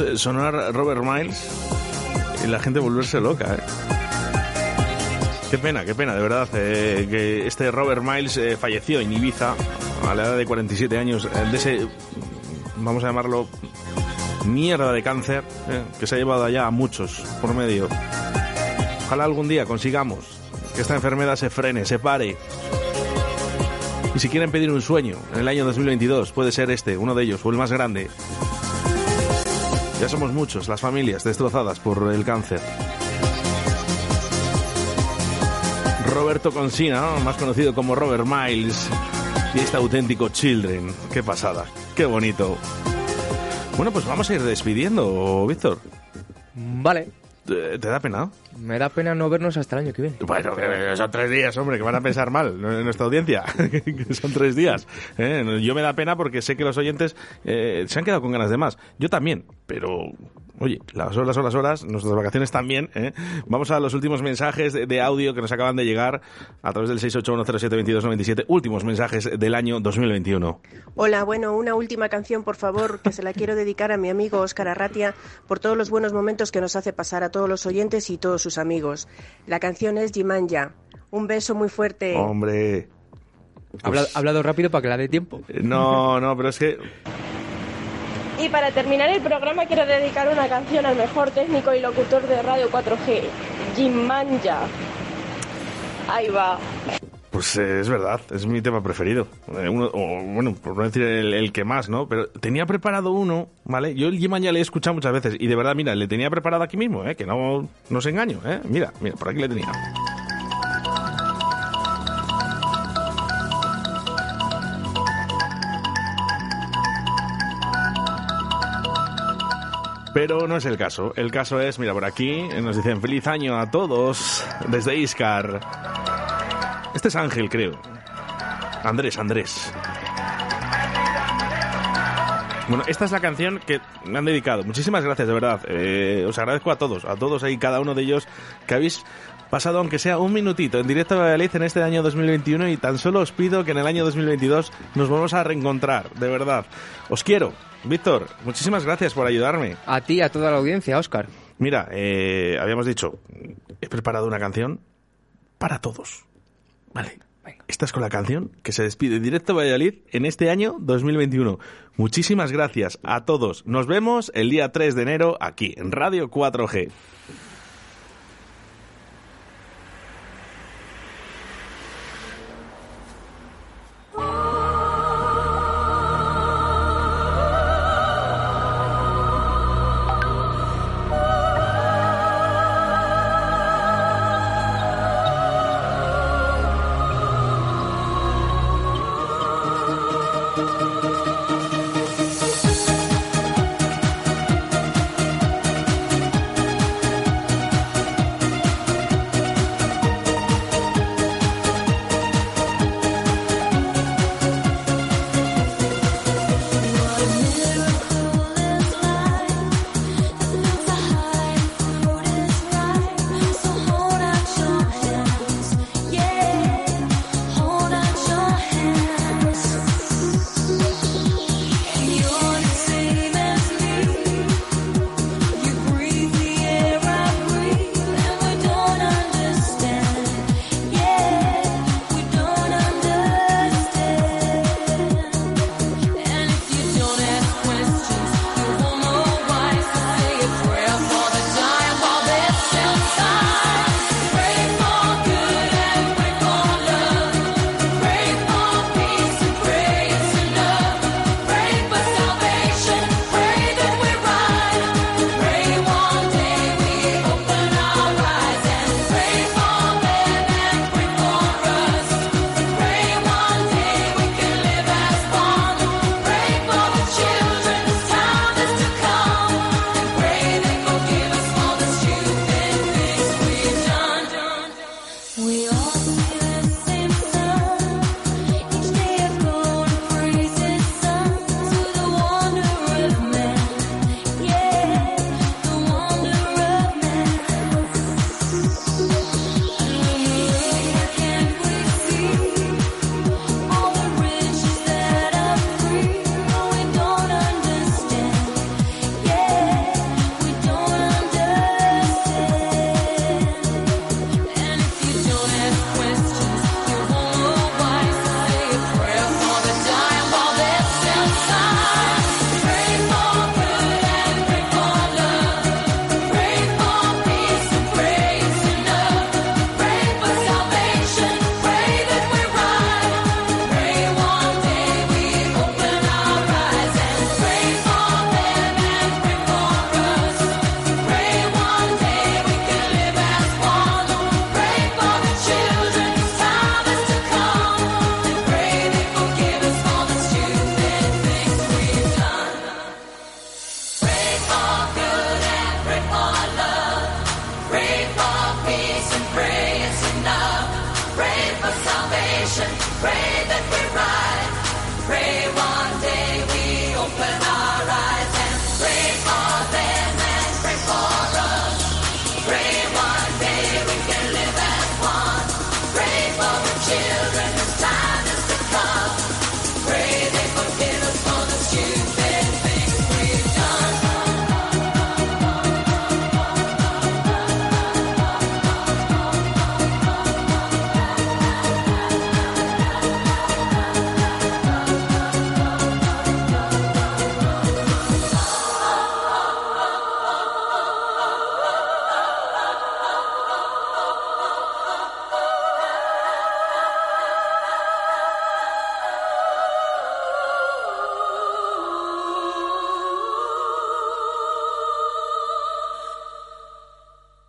Eh, sonar Robert Miles y la gente volverse loca, ¿eh? Qué pena, qué pena, de verdad, eh, que este Robert Miles falleció en Ibiza a la edad de 47 años, de ese, vamos a llamarlo, mierda de cáncer, que se ha llevado allá a muchos por medio. Ojalá algún día consigamos que esta enfermedad se frene, se pare. Y si quieren pedir un sueño en el año 2022, puede ser este, uno de ellos, o el más grande. Ya somos muchos, las familias destrozadas por el cáncer. Roberto Consina, más conocido como Robert Miles, y este auténtico Children. Qué pasada, qué bonito. Bueno, pues vamos a ir despidiendo, Víctor. Vale. ¿Te, te da pena? Me da pena no vernos hasta el año que viene. Bueno, son tres días, hombre, que van a pensar mal en nuestra audiencia. son tres días. ¿eh? Yo me da pena porque sé que los oyentes eh, se han quedado con ganas de más. Yo también, pero Oye, las horas son las horas, nuestras vacaciones también. ¿eh? Vamos a los últimos mensajes de, de audio que nos acaban de llegar a través del 681072297. Últimos mensajes del año 2021. Hola, bueno, una última canción, por favor, que se la quiero dedicar a mi amigo Óscar Arratia por todos los buenos momentos que nos hace pasar a todos los oyentes y todos sus amigos. La canción es Jimanja. Un beso muy fuerte. Hombre. Ha hablado, ha hablado rápido para que la dé tiempo. No, no, pero es que Y para terminar el programa quiero dedicar una canción al mejor técnico y locutor de Radio 4G, Jim Manja. Ahí va. Pues eh, es verdad, es mi tema preferido. Eh, uno- o, bueno, por no decir el, que más, ¿no? Pero tenía preparado uno, ¿vale? Yo el Yeman ya le he escuchado muchas veces y de verdad, mira, le tenía preparado aquí mismo, ¿eh? Que no, no os engaño, ¿eh? Mira, mira, por aquí le tenía. Pero no es el caso. El caso es, mira, por aquí nos dicen feliz año a todos desde Iscar. Este es Ángel, creo. Andrés, Andrés. Bueno, esta es la canción que me han dedicado. Muchísimas gracias, de verdad. Eh, os agradezco a todos, a todos ahí, cada uno de ellos que habéis pasado, aunque sea un minutito, en directo a Valladolid en este año 2021 y tan solo os pido que en el año 2022 nos volvamos a reencontrar, de verdad. Os quiero. Víctor, muchísimas gracias por ayudarme. A ti y a toda la audiencia, Oscar. Mira, eh, habíamos dicho, he preparado una canción para todos. Vale. Venga. Esta con la canción que se despide directo Valladolid en este año 2021. Muchísimas gracias a todos. Nos vemos el día 3 de enero aquí en Radio 4G.